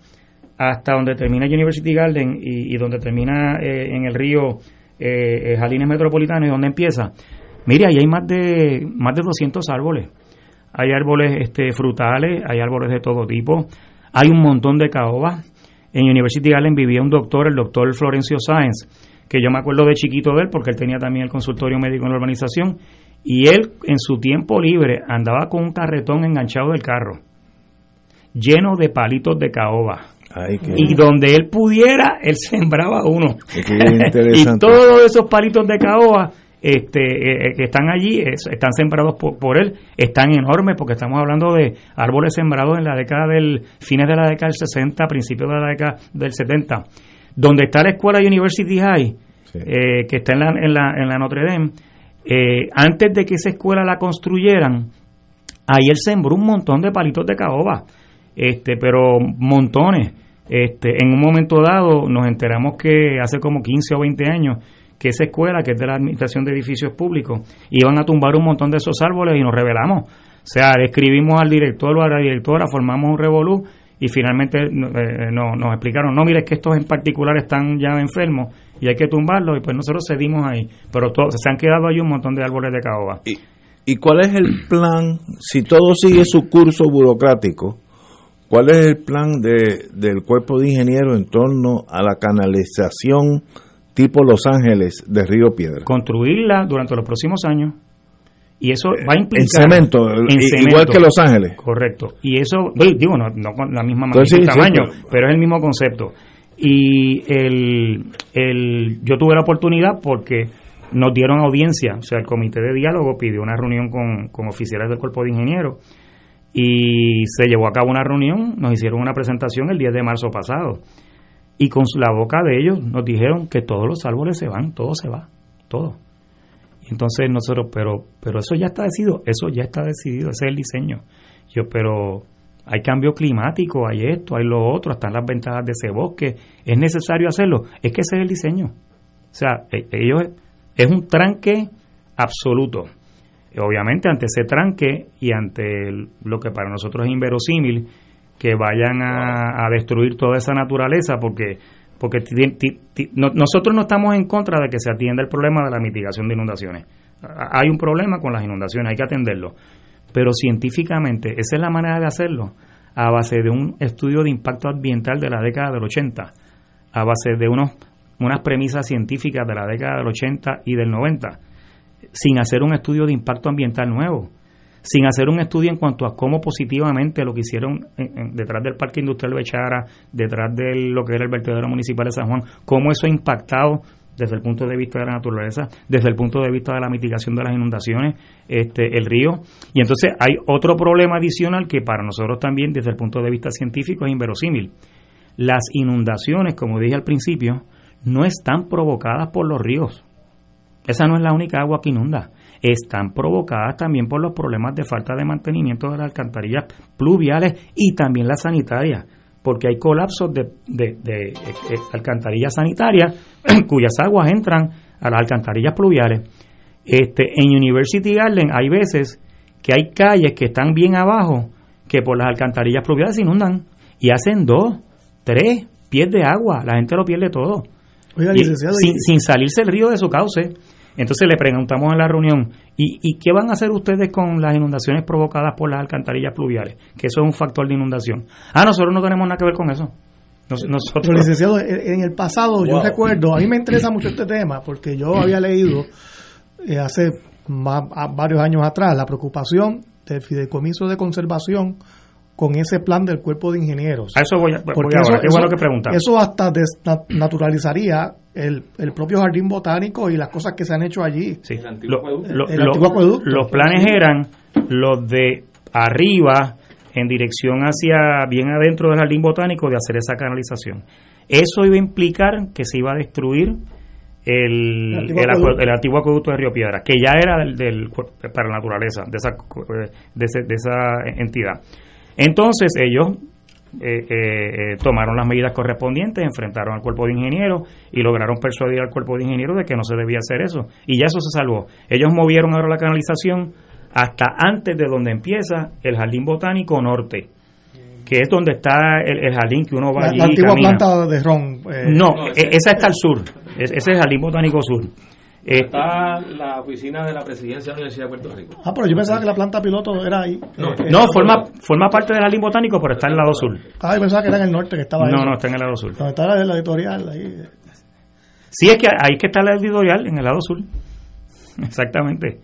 hasta donde termina University Garden y, donde termina eh, en el río eh, eh, Jalines Metropolitano y donde empieza, mire, ahí hay más de, más de 200 árboles. Hay árboles este, frutales, hay árboles de todo tipo, hay un montón de caobas. En University Garden vivía un doctor, el doctor Florencio Sáenz, que yo me acuerdo de chiquito de él porque él tenía también el consultorio médico en la urbanización y él en su tiempo libre andaba con un carretón enganchado del carro, lleno de palitos de caoba. y donde él pudiera, él sembraba uno. y todos esos palitos de caoba este, eh, eh, que están allí, están sembrados por, él, están enormes porque estamos hablando de árboles sembrados en la década del, fines de la década del 60, principios de la década del 70. Donde está la escuela University High, eh, que está en la, en la, en la Notre Dame, eh, antes de que esa escuela la construyeran, ahí él sembró un montón de palitos de caoba, este, pero montones. Este, en un momento dado nos enteramos que hace como 15 o 20 años que esa escuela, que es de la Administración de Edificios Públicos, iban a tumbar un montón de esos árboles y nos revelamos. O sea, escribimos al director o a la directora, formamos un revolú y finalmente eh, no, nos explicaron, no, mire, que estos en particular están ya enfermos y hay que tumbarlos y pues nosotros cedimos ahí, pero se han quedado ahí un montón de árboles de caoba. ¿Y, ¿Y cuál es el plan, si todo sigue su curso burocrático, cuál es el plan de, del cuerpo de ingenieros en torno a la canalización tipo Los Ángeles de Río Piedra? Construirla durante los próximos años. Y eso va a implicar... En cemento, igual que Los Ángeles. Correcto. Y eso, digo, no, con la misma tamaño, pero es el mismo concepto. Y el, el, yo tuve la oportunidad porque nos dieron audiencia, o sea, el comité de diálogo pidió una reunión con, con oficiales del cuerpo de ingenieros y se llevó a cabo una reunión, nos hicieron una presentación el 10 de marzo pasado y con la boca de ellos nos dijeron que todos los árboles se van, todo se va, todo. Entonces nosotros, pero, pero eso ya está decidido, eso ya está decidido, ese es el diseño. Yo, pero hay cambio climático, hay esto, hay lo otro, están las ventajas de ese bosque, es necesario hacerlo, es que ese es el diseño. O sea, e, ellos es un tranque absoluto. Obviamente ante ese tranque y ante lo que para nosotros es inverosímil, que vayan a, a destruir toda esa naturaleza, porque porque nosotros no estamos en contra de que se atienda el problema de la mitigación de inundaciones. Hay un problema con las inundaciones, hay que atenderlo. Pero científicamente, esa es la manera de hacerlo, a base de un estudio de impacto ambiental de la década del 80, a base de unos, unas premisas científicas de la década del 80 y del 90, sin hacer un estudio de impacto ambiental nuevo sin hacer un estudio en cuanto a cómo positivamente lo que hicieron detrás del Parque Industrial Bechara, detrás de lo que era el vertedero municipal de San Juan, cómo eso ha impactado desde el punto de vista de la naturaleza, desde el punto de vista de la mitigación de las inundaciones, este, el río. Y entonces hay otro problema adicional que para nosotros también, desde el punto de vista científico, es inverosímil. Las inundaciones, como dije al principio, no están provocadas por los ríos. Esa no es la única agua que inunda están provocadas también por los problemas de falta de mantenimiento de las alcantarillas pluviales y también las sanitarias, porque hay colapsos de, de, eh, eh, alcantarillas sanitarias cuyas aguas entran a las alcantarillas pluviales. Este, en University Garden hay veces que hay calles que están bien abajo que por las alcantarillas pluviales se inundan y hacen dos, tres pies de agua, la gente lo pierde todo. sin, sin salirse el río de su cauce. Entonces le preguntamos en la reunión, ¿y, qué van a hacer ustedes con las inundaciones provocadas por las alcantarillas pluviales? Que eso es un factor de inundación. Ah, nosotros no tenemos nada que ver con eso. nosotros... licenciado, en el pasado yo recuerdo, a mí me interesa mucho este tema porque yo había leído eh, hace varios años atrás la preocupación del fideicomiso de conservación con ese plan del cuerpo de ingenieros. A eso voy, a, Porque eso, qué bueno que preguntas. Eso hasta desnaturalizaría el, el, propio jardín botánico y las cosas que se han hecho allí. Sí. Los planes eran los de arriba en dirección hacia bien adentro del jardín botánico de hacer esa canalización. Eso iba a implicar que se iba a destruir el, el, antiguo, acueducto de Río Piedra, que ya era del, para la naturaleza de esa, de, de esa entidad. Entonces ellos eh, eh, eh, tomaron las medidas correspondientes, enfrentaron al cuerpo de ingenieros y lograron persuadir al cuerpo de ingenieros de que no se debía hacer eso. Y ya eso se salvó. Ellos movieron ahora la canalización hasta antes de donde empieza el jardín botánico norte que es donde está el, jardín que uno va allí la antigua planta de ron no, e, esa está al sur ese es el jardín botánico sur eh, está la oficina de la presidencia de la Universidad de Puerto Rico. Ah, pero yo pensaba que la planta piloto era ahí. No, eh, forma, forma parte del jardín botánico, pero está en el lado sur. Ah, yo pensaba que era en el norte que estaba ahí. No, no, está en el lado sur. Donde está la, editorial ahí. Sí, es que ahí que está la editorial, en el lado sur. Exactamente.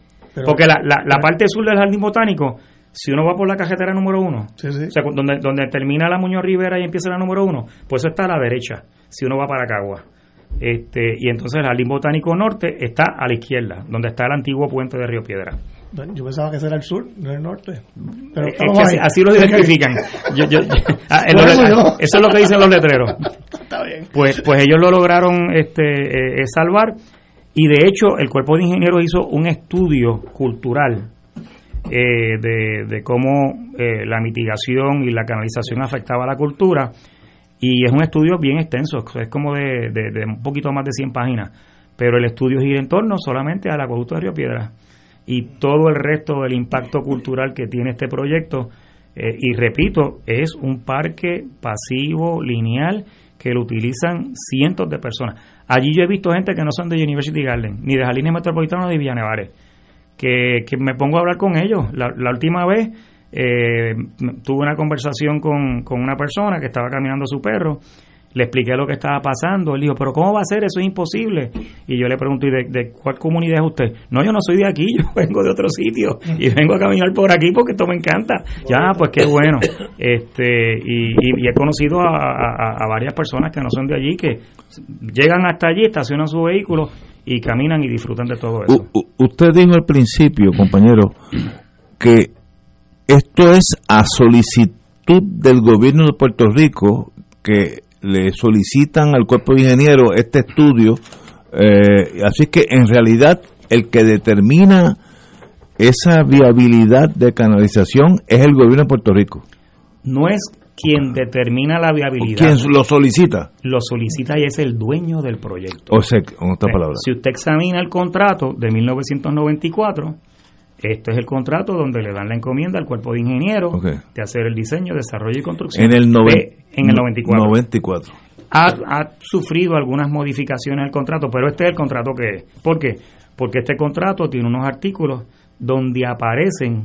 Porque la, la, la parte sur del jardín botánico, si uno va por la cajetera número uno, o sea, donde, donde termina la Muñoz Rivera y empieza la número uno, pues eso está a la derecha, si uno va para Cagua. Este, y entonces el Jardín Botánico Norte está a la izquierda, donde está el antiguo puente de Río Piedra. Yo pensaba que era el sur, no el norte. Pero así, lo identifican. Ah, eso, es lo que dicen los letreros. Está bien. Pues, pues ellos lo lograron este, eh, salvar y de hecho el cuerpo de ingenieros hizo un estudio cultural eh, de, de, cómo eh, la mitigación y la canalización afectaba a la cultura y es un estudio bien extenso, es como de, de, un poquito más de 100 páginas, pero el estudio gira en torno solamente al acueducto de Río Piedra y todo el resto del impacto cultural que tiene este proyecto Eh, y repito, es un parque pasivo, lineal, que lo utilizan cientos de personas. Allí yo he visto gente que no son de University Garden, ni de Jalisco Metropolitano, ni de Villanevares, que, que me pongo a hablar con ellos. La, la última vez eh, tuve una conversación con, con una persona que estaba caminando su perro le expliqué lo que estaba pasando. Él dijo, pero ¿cómo va a ser? Eso es imposible. Y yo le pregunté, ¿de, de cuál comunidad es usted? No, yo no soy de aquí, yo vengo de otro sitio y vengo a caminar por aquí porque esto me encanta. Ya, pues qué bueno. este Y, y, he conocido a, varias personas que no son de allí, que llegan hasta allí, estacionan su vehículo y caminan y disfrutan de todo eso. usted dijo al principio, compañero, que esto es a solicitud del gobierno de Puerto Rico que le solicitan al cuerpo de ingenieros este estudio, eh, así que en realidad el que determina esa viabilidad de canalización es el gobierno de Puerto Rico. No es quien determina la viabilidad. ¿Quién lo solicita? Lo solicita y es el dueño del proyecto. O sea, en otras palabras. Si usted examina el contrato de 1994, este es el contrato donde le dan la encomienda al cuerpo de ingenieros de hacer el diseño, desarrollo y construcción. En el, en el 94. 94. Ha, ha, sufrido algunas modificaciones al contrato, pero este es el contrato que es. ¿Por qué? Porque este contrato tiene unos artículos donde aparecen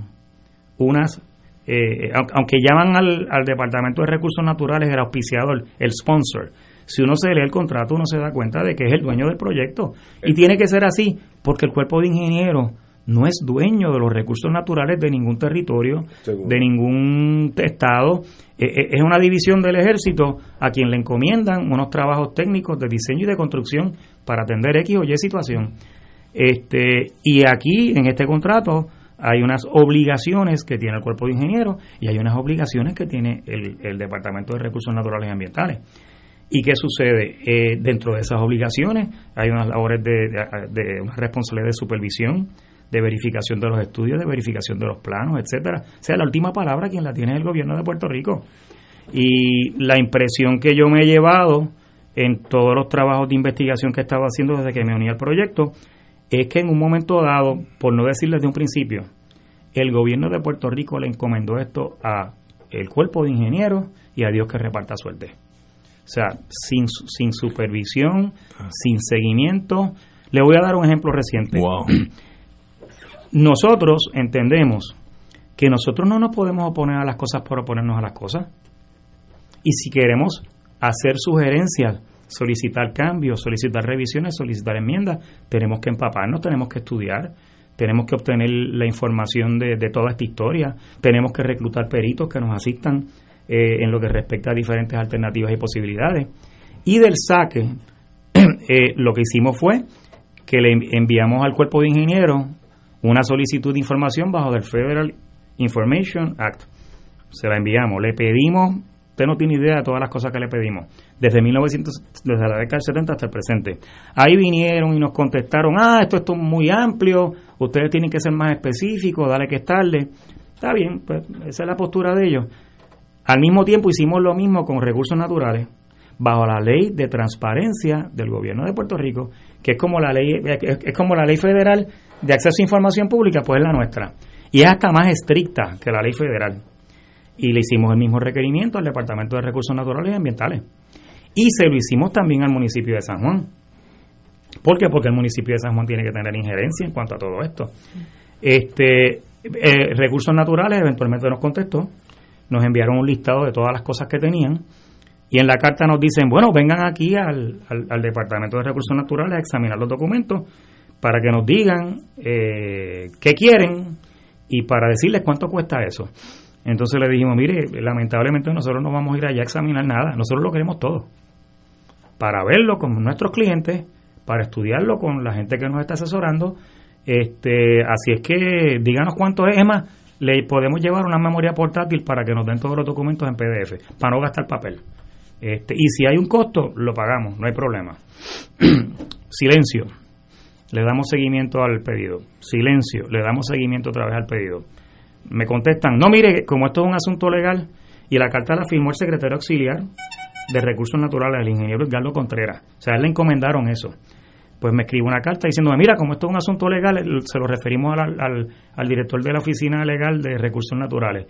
unas, eh, aunque llaman al, al Departamento de Recursos Naturales el auspiciador, el sponsor, si uno se lee el contrato uno se da cuenta de que es el dueño del proyecto. Y tiene que ser así, porque el cuerpo de ingenieros no es dueño de los recursos naturales de ningún territorio, de ningún estado. E, e, es una división del ejército a quien le encomiendan unos trabajos técnicos de diseño y de construcción para atender X o Y situación. Este, y aquí, en este contrato, hay unas obligaciones que tiene el cuerpo de ingenieros y hay unas obligaciones que tiene el, Departamento de Recursos Naturales y Ambientales. ¿Y qué sucede? Eh, dentro de esas obligaciones hay unas labores de, de una responsabilidad de supervisión, de verificación de los estudios, de verificación de los planos, etcétera. O sea, la última palabra quien la tiene es el gobierno de Puerto Rico. Y la impresión que yo me he llevado en todos los trabajos de investigación que he estado haciendo desde que me uní al proyecto es que en un momento dado, por no decir desde un principio, el gobierno de Puerto Rico le encomendó esto a el cuerpo de ingenieros y a Dios que reparta suerte. O sea, sin, sin supervisión, ah. sin seguimiento. Le voy a dar un ejemplo reciente. Wow. Nosotros entendemos que nosotros no nos podemos oponer a las cosas por oponernos a las cosas. Y si queremos hacer sugerencias, solicitar cambios, solicitar revisiones, solicitar enmiendas, tenemos que empaparnos, tenemos que estudiar, tenemos que obtener la información de, toda esta historia, tenemos que reclutar peritos que nos asistan eh, en lo que respecta a diferentes alternativas y posibilidades. Y del saque, eh, lo que hicimos fue que le enviamos al cuerpo de ingenieros una solicitud de información bajo del Federal Information Act. Se la enviamos, le pedimos, usted no tiene idea de todas las cosas que le pedimos, desde 1900, desde la década del 70 hasta el presente. Ahí vinieron y nos contestaron, ah, esto, es muy amplio, ustedes tienen que ser más específicos, dale que estarle. Está bien, pues esa es la postura de ellos. Al mismo tiempo hicimos lo mismo con recursos naturales, bajo la ley de transparencia del gobierno de Puerto Rico, que es como la ley, es como la ley federal de acceso a información pública, pues es la nuestra. Y es hasta más estricta que la ley federal. Y le hicimos el mismo requerimiento al Departamento de Recursos Naturales y Ambientales. Y se lo hicimos también al municipio de San Juan. ¿Por qué? Porque el municipio de San Juan tiene que tener injerencia en cuanto a todo esto. Este, eh, Recursos Naturales eventualmente nos contestó, nos enviaron un listado de todas las cosas que tenían y en la carta nos dicen, bueno, vengan aquí al, al Departamento de Recursos Naturales a examinar los documentos para que nos digan eh, qué quieren y para decirles cuánto cuesta eso. Entonces le dijimos, mire, lamentablemente nosotros no vamos a ir allá a examinar nada, nosotros lo queremos todo, para verlo con nuestros clientes, para estudiarlo con la gente que nos está asesorando. Este, así es que díganos cuánto es, es más, le podemos llevar una memoria portátil para que nos den todos los documentos en PDF, para no gastar papel. Este, y si hay un costo, lo pagamos, no hay problema. Silencio le damos seguimiento al pedido. Silencio, le damos seguimiento otra vez al pedido. Me contestan, no, mire, como esto es un asunto legal y la carta la firmó el secretario auxiliar de Recursos Naturales, el ingeniero Edgardo Contreras. O sea, él le encomendaron eso. Pues me escribe una carta diciendo, mira, como esto es un asunto legal, se lo referimos al, al, director de la Oficina Legal de Recursos Naturales.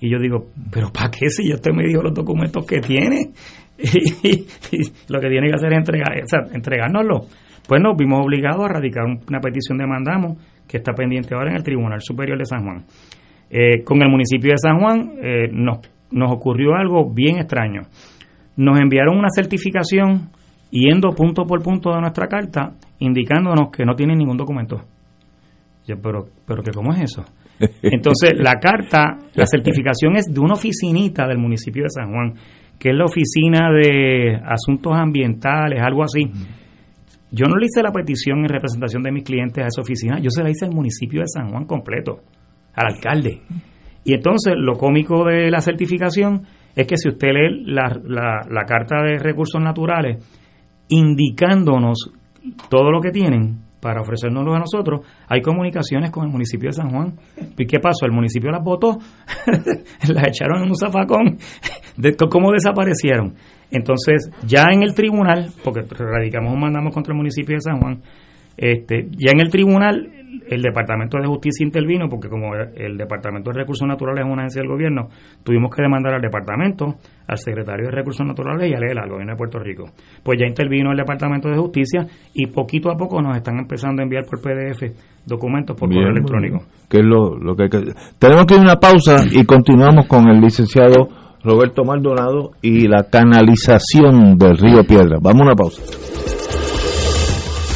Y yo digo, ¿pero para qué si yo usted me dijo los documentos que tiene? y, lo que tiene que hacer es entregar, o sea, entregárnoslo. Pues nos vimos obligados a radicar una petición de mandamos que está pendiente ahora en el Tribunal Superior de San Juan. Eh, con el municipio de San Juan eh, nos, nos ocurrió algo bien extraño. Nos enviaron una certificación yendo punto por punto de nuestra carta indicándonos que no tienen ningún documento. Yo, pero, pero que ¿cómo es eso? Entonces, la carta, la certificación es de una oficinita del municipio de San Juan, que es la oficina de asuntos ambientales, algo así. Yo no le hice la petición en representación de mis clientes a esa oficina, yo se la hice al municipio de San Juan completo, al alcalde. Y entonces, lo cómico de la certificación es que si usted lee la, la, la carta de recursos naturales, indicándonos todo lo que tienen, para ofrecérnoslo a nosotros, hay comunicaciones con el municipio de San Juan. ¿Y qué pasó? El municipio las votó, las echaron en un zafacón. ¿Cómo desaparecieron? Entonces, ya en el tribunal, porque radicamos un mandamos contra el municipio de San Juan, este, ya en el tribunal el Departamento de Justicia intervino porque como el Departamento de Recursos Naturales es una agencia del gobierno, tuvimos que demandar al departamento, al secretario de Recursos Naturales y al ELA, al gobierno de Puerto Rico. Pues ya intervino el Departamento de Justicia y poquito a poco nos están empezando a enviar por PDF documentos por correo electrónico. Que es lo, lo que, que Tenemos que ir a una pausa y continuamos con el licenciado Roberto Maldonado y la canalización del río Piedra. Vamos a una pausa.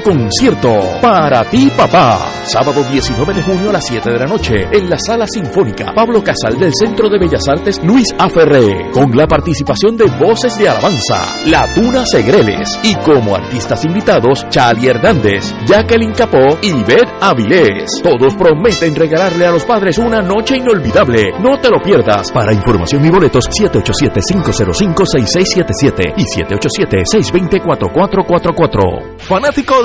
concierto Para ti papá, sábado 19 de junio a las 7 de la noche en la Sala Sinfónica Pablo Casal del Centro de Bellas Artes Luis Aferré, con la participación de Voces de Alabanza, La Tuna Segreles y como artistas invitados Chali Hernández, Jacqueline Capó y Beth Avilés. Todos prometen regalarle a los padres una noche inolvidable. No te lo pierdas. Para información y boletos 787-505-6677 y 787-620-4444. Fanático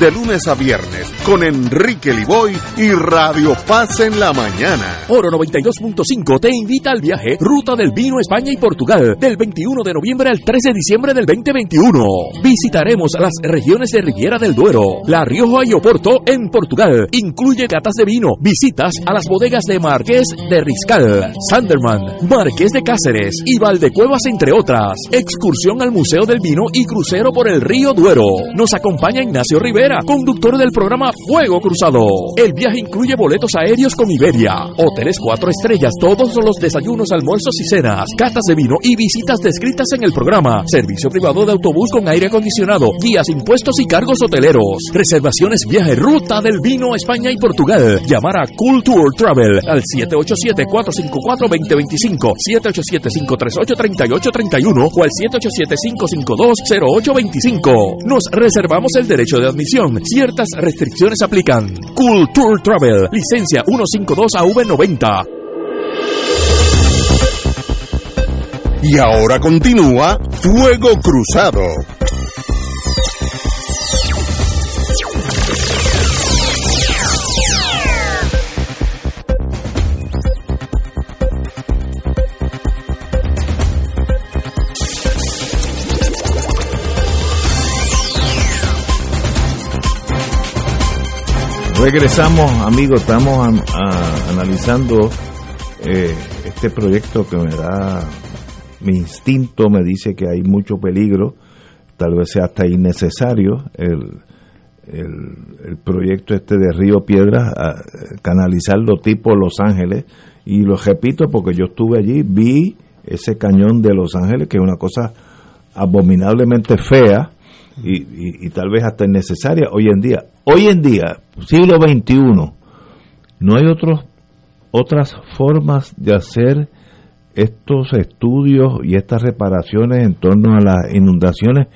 de lunes a viernes con Enrique Liboy y Radio Paz en la mañana. Oro 92.5 te invita al viaje Ruta del Vino España y Portugal del 21 de noviembre al 13 de diciembre del 2021. Visitaremos las regiones de Riviera del Duero, La Rioja y Oporto en Portugal. Incluye catas de vino, visitas a las bodegas de Marqués de Riscal, Sanderman, Marqués de Cáceres y Valdecuevas entre otras. Excursión al Museo del Vino y crucero por el río Duero. Nos acompaña Ignacio Rivera, conductor del programa Fuego Cruzado. El viaje incluye boletos aéreos con Iberia, hoteles cuatro estrellas, todos los desayunos, almuerzos y cenas, catas de vino y visitas descritas en el programa. Servicio privado de autobús con aire acondicionado, guías, impuestos y cargos hoteleros. Reservaciones viaje Ruta del Vino España y Portugal. Llamar a Culture Travel al 787-454-2025, 787-538-3831 o al 787-552-0825. Nos reservamos el derecho de admisión. Ciertas restricciones aplican. Culture Travel. Licencia 152 AV90. Y ahora continúa Fuego Cruzado. Regresamos, amigos, estamos analizando eh, este proyecto que me da mi instinto, me dice que hay mucho peligro, tal vez sea hasta innecesario el, el, proyecto este de Río Piedras, canalizarlo tipo Los Ángeles, y lo repito porque yo estuve allí, vi ese cañón de Los Ángeles, que es una cosa abominablemente fea, y, y, tal vez hasta innecesaria hoy en día. Hoy en día, siglo XXI, no hay otros, otras formas de hacer estos estudios y estas reparaciones en torno a las inundaciones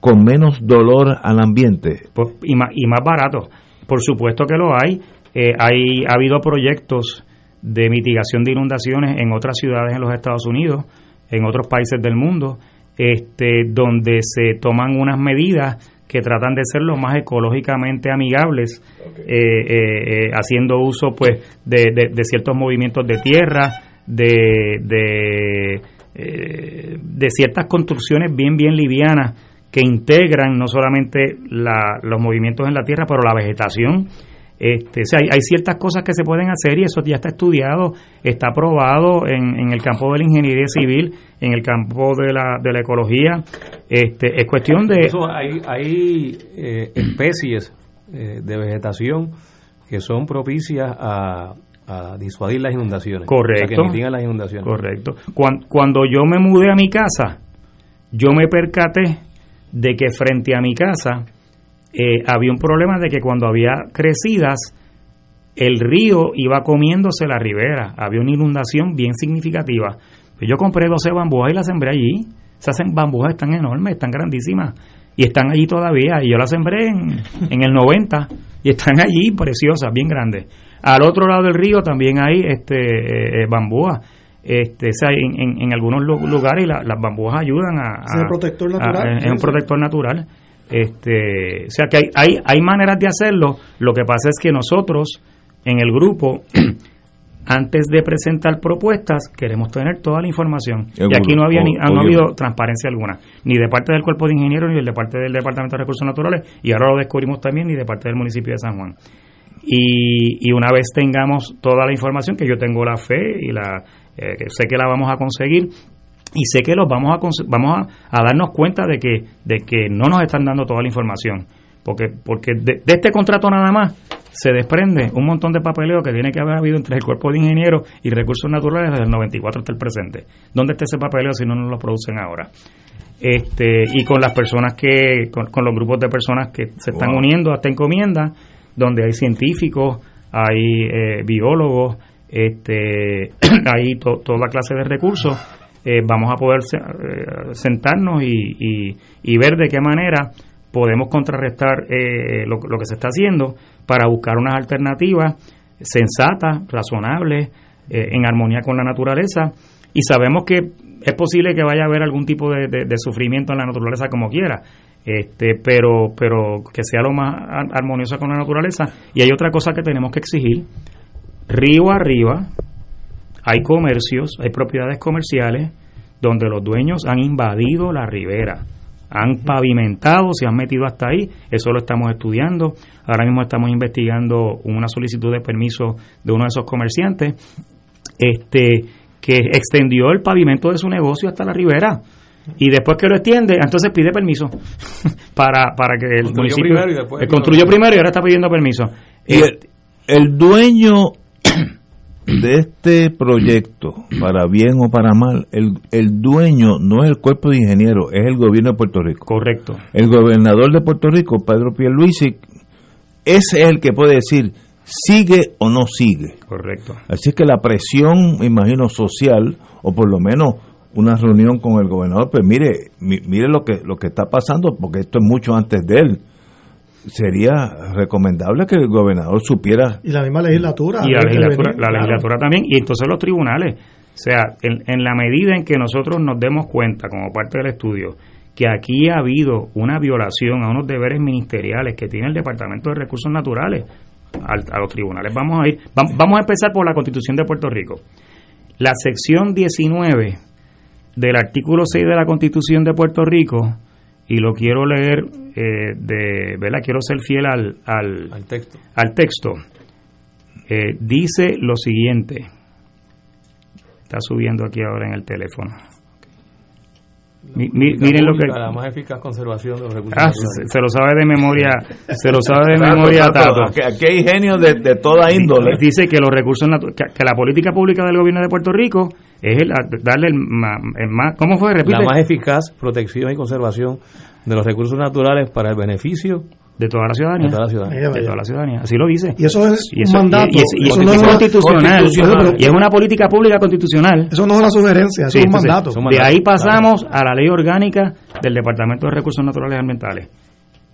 con menos dolor al ambiente. Pues, y, más, y más barato. Por supuesto que lo hay. Eh, hay. Ha habido proyectos de mitigación de inundaciones en otras ciudades en los Estados Unidos, en otros países del mundo, este, donde se toman unas medidas que tratan de ser lo más ecológicamente amigables, eh, eh, eh, haciendo uso pues de, de, ciertos movimientos de tierra, de, de, de, ciertas construcciones bien, bien livianas que integran no solamente la, los movimientos en la tierra, pero la vegetación este, o sea, hay, ciertas cosas que se pueden hacer y eso ya está estudiado, está aprobado en, en el campo de la ingeniería civil, en el campo de la, de la ecología. Este, es cuestión de... hay, hay eh, especies eh, de vegetación que son propicias a, a disuadir las inundaciones. Correcto. que las inundaciones. Correcto. Cuando, cuando yo me mudé a mi casa, yo me percaté de que frente a mi casa eh, había un problema de que cuando había crecidas, el río iba comiéndose la ribera, había una inundación bien significativa. Pues yo compré 12 bambúas y las sembré allí. Esas bambúas están enormes, están grandísimas y están allí todavía. Y yo las sembré en, en el 90 y están allí preciosas, bien grandes. Al otro lado del río también hay este eh, eh, bambúas. Este, en, en, algunos lugares las bambúas ayudan a, ¿Es un protector natural? es un protector natural. Este, o sea que hay, hay, hay maneras de hacerlo. Lo que pasa es que nosotros en el grupo, antes de presentar propuestas, queremos tener toda la información. y aquí no había ni, no ha habido transparencia alguna, ni de parte del cuerpo de ingenieros, ni de parte del Departamento de Recursos Naturales, y ahora lo descubrimos también, ni de parte del municipio de San Juan. Y, y una vez tengamos toda la información, que yo tengo la fe y la eh, que sé que la vamos a conseguir, y sé que los vamos a vamos a, darnos cuenta de que de que no nos están dando toda la información. Porque porque de, este contrato nada más se desprende un montón de papeleo que tiene que haber habido entre el cuerpo de ingenieros y recursos naturales desde el 94 hasta el presente. ¿dónde está ese papeleo si no nos lo producen ahora? este y con las personas que con, los grupos de personas que se están uniendo a esta encomienda donde hay científicos hay eh, biólogos este hay toda clase de recursos eh, vamos a poder eh, sentarnos y, y, ver de qué manera podemos contrarrestar eh, lo, que se está haciendo para buscar unas alternativas sensatas, razonables, en armonía con la naturaleza. Y sabemos que es posible que vaya a haber algún tipo de, de, sufrimiento en la naturaleza como quiera, este, pero, pero que sea lo más armoniosa con la naturaleza. Y hay otra cosa que tenemos que exigir, río arriba, hay comercios, hay propiedades comerciales donde los dueños han invadido la ribera, han pavimentado, se han metido hasta ahí, eso lo estamos estudiando. Ahora mismo estamos investigando una solicitud de permiso de uno de esos comerciantes este que extendió el pavimento de su negocio hasta la ribera y después que lo extiende, entonces pide permiso para, para que el municipio construyó primero y ahora está pidiendo permiso. Y el, el dueño de este proyecto, para bien o para mal, el, el dueño no es el cuerpo de ingenieros, es el gobierno de Puerto Rico. Correcto. El gobernador de Puerto Rico, Pedro Pierluisi, es el que puede decir sigue o no sigue. Correcto. Así que la presión, me imagino, social, o por lo menos una reunión con el gobernador, pues mire, mire lo que, lo que está pasando, porque esto es mucho antes de él sería recomendable que el gobernador supiera. Y la misma legislatura. Y la legislatura, también. Y entonces los tribunales. O sea, en, en la medida en que nosotros nos demos cuenta, como parte del estudio, que aquí ha habido una violación a unos deberes ministeriales que tiene el Departamento de Recursos Naturales a los tribunales. Vamos a ir, vamos a empezar por la Constitución de Puerto Rico. La sección 19 del artículo 6 de la Constitución de Puerto Rico, y lo quiero leer eh, de, ¿verdad? Quiero ser fiel al, al, texto. Al texto. Eh, dice lo siguiente. Está subiendo aquí ahora en el teléfono miren lo que la más eficaz conservación de los recursos ah, se, lo sabe de memoria se lo sabe de memoria Tato. aquí hay genios de, toda índole dice que los recursos que, la política pública del gobierno de Puerto Rico es el, darle el, más cómo fue la más eficaz protección y conservación de los recursos naturales para el beneficio de toda la ciudadanía. De toda la ciudadanía. Así lo dice. Y eso es un mandato. Y, eso no es constitucional. y es una política pública constitucional. Eso no es una sugerencia, eso es un mandato. De ahí pasamos a la ley orgánica del Departamento de Recursos Naturales y Ambientales,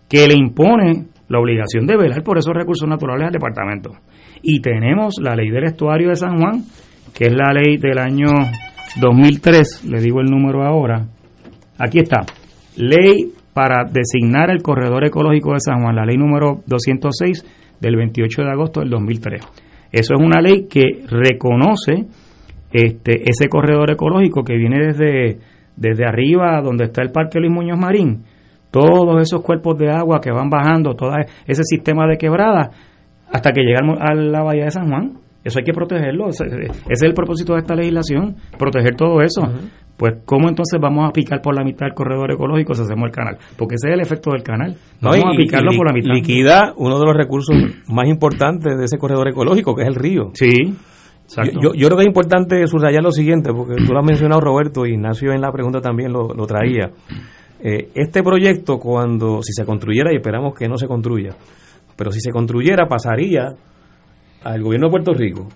que le impone la obligación de velar por esos recursos naturales al departamento. Y tenemos la ley del estuario de San Juan, que es la ley del año 2003, le digo el número ahora. Aquí está. Ley para designar el corredor ecológico de San Juan, la ley número 206 del 28 de agosto del 2003. Eso es una ley que reconoce este, ese corredor ecológico que viene desde, desde arriba, donde está el Parque Luis Muñoz Marín, todos esos cuerpos de agua que van bajando, todo ese sistema de quebrada, hasta que llegamos a la bahía de San Juan. Eso hay que protegerlo. Ese, es el propósito de esta legislación, proteger todo eso. Pues, ¿cómo entonces vamos a picar por la mitad el corredor ecológico si hacemos el canal? Porque ese es el efecto del canal. Vamos a picarlo por la mitad. Liquida uno de los recursos más importantes de ese corredor ecológico, que es el río. Sí. Yo, yo, creo que es importante subrayar lo siguiente, porque tú lo has mencionado, Roberto, y Ignacio en la pregunta también lo, traía. Eh, este proyecto, cuando, si se construyera, y esperamos que no se construya, pero si se construyera, pasaría al gobierno de Puerto Rico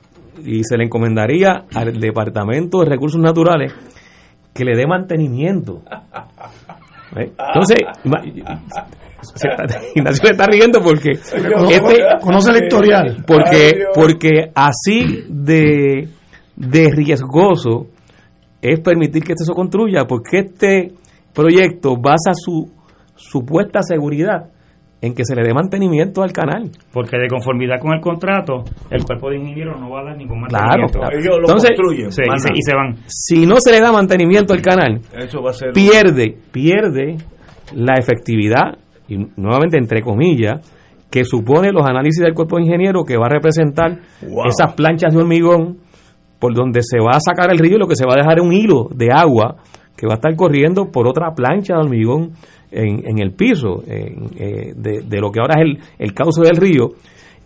y se le encomendaría al Departamento de Recursos Naturales que le dé mantenimiento. ¿Eh? Entonces, Ignacio se está riendo porque este, conoce el historial. Porque, porque así de, de riesgoso es permitir que esto se construya, porque este proyecto basa su supuesta seguridad en que se le dé mantenimiento al canal. Porque de conformidad con el contrato, el cuerpo de ingenieros no va a dar ningún mantenimiento. Claro, Ellos lo construyen. y, se, van. Si no se le da mantenimiento al canal, pierde, pierde la efectividad, y nuevamente entre comillas, que supone los análisis del cuerpo de ingenieros que va a representar esas planchas de hormigón por donde se va a sacar el río y lo que se va a dejar es un hilo de agua que va a estar corriendo por otra plancha de hormigón en, el piso eh, de, lo que ahora es el, el cauce del río.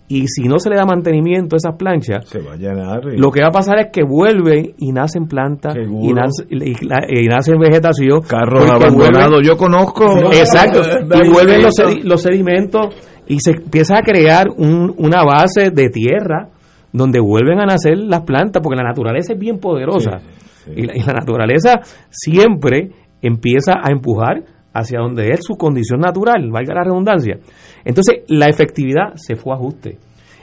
Y si no se le da mantenimiento a esas planchas, se va a llenar, lo que va a pasar es que vuelven y nacen plantas y, nacen vegetación. Carros abandonados, yo conozco. Exacto, y vuelven los, los sedimentos y se empieza a crear un, una base de tierra donde vuelven a nacer las plantas, porque la naturaleza es bien poderosa. Y, y la naturaleza siempre empieza a empujar hacia donde es su condición natural, valga la redundancia. Entonces, la efectividad se fue a ajuste.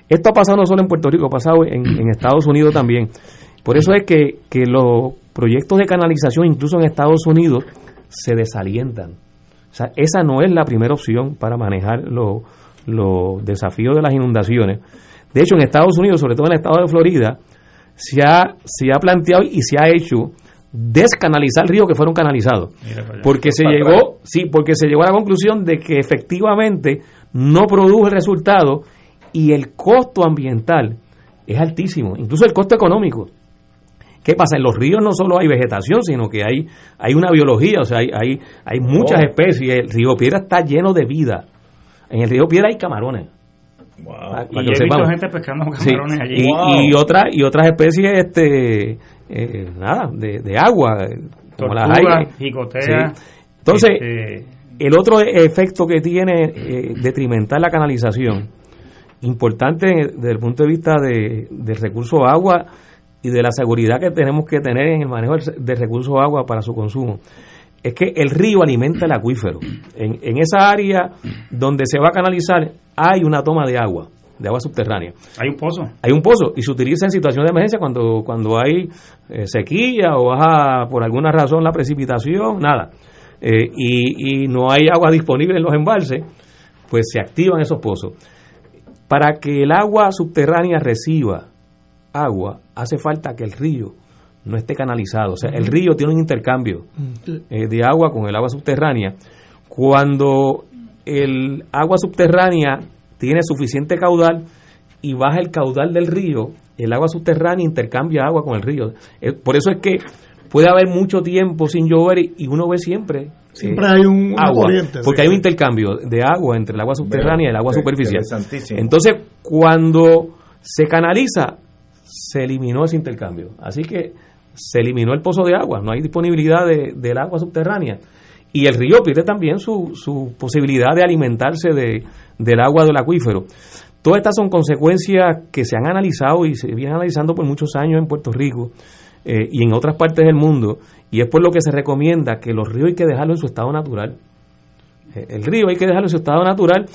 Esto ha pasado no solo en Puerto Rico, ha pasado en, Estados Unidos también. Por eso es que, los proyectos de canalización, incluso en Estados Unidos, se desalientan. O sea, esa no es la primera opción para manejar los desafíos de las inundaciones. De hecho, en Estados Unidos, sobre todo en el estado de Florida, se ha, se ha planteado y se ha hecho descanalizar ríos que fueron canalizados. Porque se llegó, sí, porque se llegó a la conclusión de que efectivamente no produjo el resultado y el costo ambiental es altísimo, incluso el costo económico. ¿Qué pasa? En los ríos no solo hay vegetación, sino que hay, hay una biología, o sea, hay, hay, hay muchas oh. especies. El río Piedra está lleno de vida. En el río Piedra hay camarones. Y he visto gente pescando camarones allí. Y, y, otra, y otras especies este, eh, nada, de, de agua, como las hay. Jicotea, Entonces, este, el otro efecto que tiene eh, detrimental la canalización, importante desde el punto de vista de, del recurso agua y de la seguridad que tenemos que tener en el manejo del recurso agua para su consumo, es que el río alimenta el acuífero. En, en esa área donde se va a canalizar hay una toma de agua de agua subterránea. Hay un pozo. Hay un pozo y se utiliza en situaciones de emergencia cuando, cuando hay eh, sequía o baja por alguna razón la precipitación, nada. Eh, y, y no hay agua disponible en los embalses, pues se activan esos pozos. Para que el agua subterránea reciba agua, hace falta que el río no esté canalizado. O sea, el río tiene un intercambio eh, de agua con el agua subterránea. Cuando el agua subterránea tiene suficiente caudal y baja el caudal del río, el agua subterránea intercambia agua con el río. Eh, por eso es que puede haber mucho tiempo sin llover y uno ve siempre siempre hay un agua porque hay un intercambio de agua entre el agua subterránea y el agua superficial entonces cuando se canaliza se eliminó ese intercambio así que se eliminó el pozo de agua no hay disponibilidad de, del agua subterránea y el río pierde también su, su posibilidad de alimentarse de, del agua del acuífero. Todas estas son consecuencias que se han analizado y se vienen analizando por muchos años en Puerto Rico eh, y en otras partes del mundo, y es por lo que se recomienda que los ríos hay que dejarlo en su estado natural. Eh, el río hay que dejarlo en su estado natural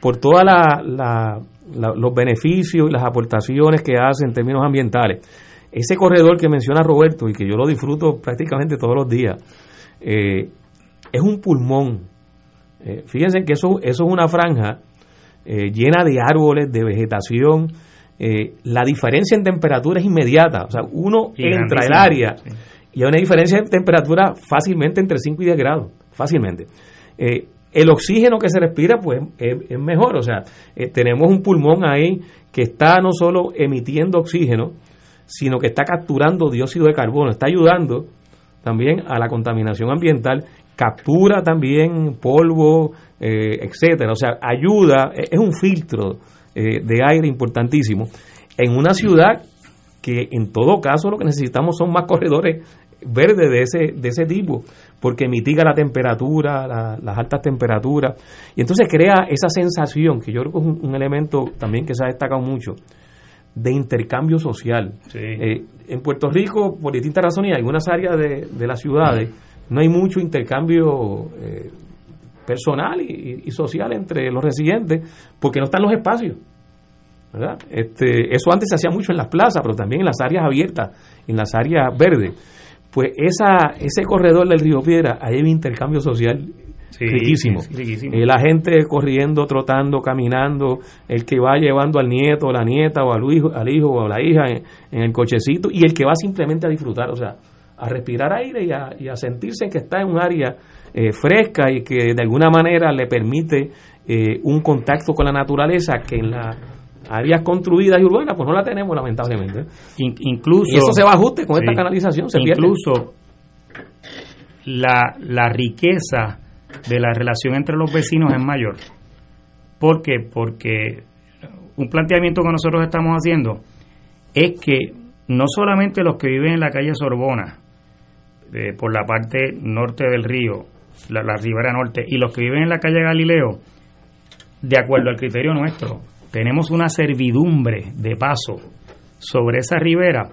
por todos la, los beneficios y las aportaciones que hace en términos ambientales. Ese corredor que menciona Roberto y que yo lo disfruto prácticamente todos los días, eh, es un pulmón. Eh, fíjense que eso, eso es una franja eh, llena de árboles, de vegetación. La diferencia en temperatura es inmediata. O sea, uno entra al área y hay una diferencia en temperatura fácilmente entre 5 y 10 grados. Fácilmente. el oxígeno que se respira, pues, es, mejor. O sea, tenemos un pulmón ahí que está no solo emitiendo oxígeno, sino que está capturando dióxido de carbono, está ayudando también a la contaminación ambiental captura también polvo, eh, etcétera. O sea, ayuda, e, es un filtro eh, de aire importantísimo en una ciudad que en todo caso lo que necesitamos son más corredores verdes de ese, de ese tipo, porque mitiga la temperatura, las altas temperaturas, y entonces crea esa sensación, que yo creo que es un, elemento también que se ha destacado mucho, de intercambio social. Eh, en Puerto Rico, por distintas razones, y algunas áreas de, de las ciudades, no hay mucho intercambio eh, personal y, social entre los residentes porque no están los espacios. ¿verdad? Este, eso antes se hacía mucho en las plazas, pero también en las áreas abiertas, en las áreas verdes. Pues esa, ese corredor del río Piedra, hay un intercambio social riquísimo. Eh, la gente corriendo, trotando, caminando, el que va llevando al nieto, o la nieta, o al hijo, al hijo o a la hija en, en, el cochecito, y el que va simplemente a disfrutar. O sea, a respirar aire y a, y a sentirse que está en un área eh, fresca y que de alguna manera le permite eh, un contacto con la naturaleza que en las áreas construidas y urbanas pues no la tenemos lamentablemente. incluso, y eso se va a ajuste con esta canalización, se incluso La, la riqueza de la relación entre los vecinos es mayor. ¿Por qué? Porque un planteamiento que nosotros estamos haciendo es que no solamente los que viven en la calle Sorbona, por la parte norte del río, la, ribera norte, y los que viven en la calle Galileo, de acuerdo al criterio nuestro, tenemos una servidumbre de paso sobre esa ribera,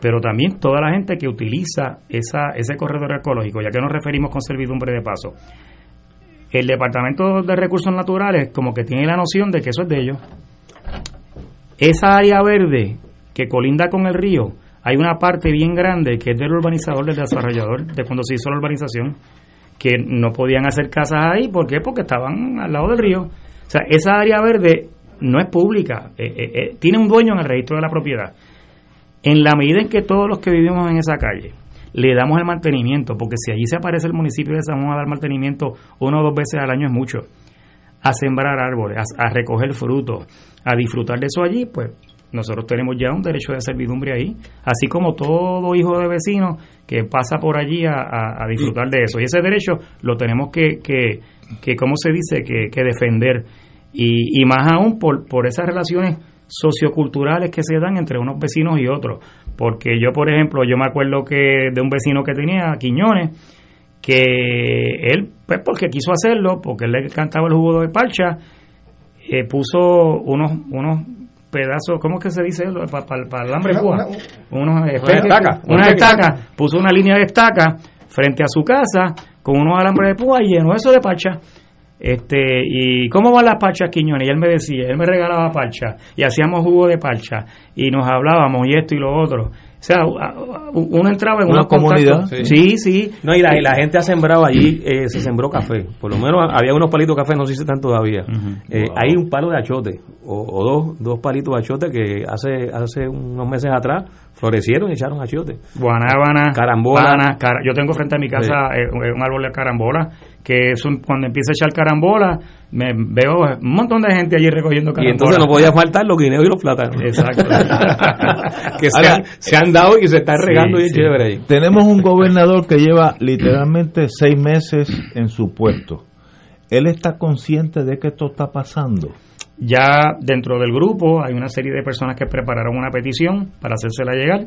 pero también toda la gente que utiliza esa, ese corredor ecológico, ya que nos referimos con servidumbre de paso. El Departamento de Recursos Naturales como que tiene la noción de que eso es de ellos. Esa área verde que colinda con el río, hay una parte bien grande que es del urbanizador, del desarrollador, de cuando se hizo la urbanización, que no podían hacer casas ahí. ¿Por qué? Porque estaban al lado del río. O sea, esa área verde no es pública, eh, eh, eh, tiene un dueño en el registro de la propiedad. En la medida en que todos los que vivimos en esa calle le damos el mantenimiento, porque si allí se aparece el municipio de San Juan a dar mantenimiento una o dos veces al año es mucho, a sembrar árboles, a, a recoger frutos, a disfrutar de eso allí, pues nosotros tenemos ya un derecho de servidumbre ahí, así como todo hijo de vecino que pasa por allí a, disfrutar de eso. Y ese derecho lo tenemos que, que, que ¿cómo se dice?, que, que defender. Y, y, más aún por, por esas relaciones socioculturales que se dan entre unos vecinos y otros. Porque yo, por ejemplo, yo me acuerdo que de un vecino que tenía, Quiñones, que él, pues porque quiso hacerlo, porque él le cantaba el jugo de parcha, eh, puso unos, unos pedazos, ¿cómo es que se dice para, para, el hambre una, unos estacas, una estaca, puso una línea de estaca frente a su casa con unos alambres de púa y llenó eso de pacha. Este y cómo van las parchas Quiñones y él me decía él me regalaba parcha y hacíamos jugo de parcha y nos hablábamos y esto y lo otro o sea, uno entraba en una comunidad. Sí. sí, No, y la, gente ha sembrado allí, eh, se sembró café. Por lo menos había unos palitos de café, no sé si están todavía. Eh, hay un palo de achote, o, dos, dos palitos de achote que hace, hace unos meses atrás florecieron y echaron achote. Guanábana, carambola. yo tengo frente a mi casa eh, un árbol de carambola que es cuando empieza a echar carambola, me veo un montón de gente allí recogiendo carambola. Y entonces no podía faltar los guineos y los plátanos. Exacto. que se, han, dado y se está regando y chévere ahí. Tenemos un gobernador que lleva literalmente seis meses en su puesto. ¿Él está consciente de que esto está pasando? Ya dentro del grupo hay una serie de personas que prepararon una petición para hacérsela llegar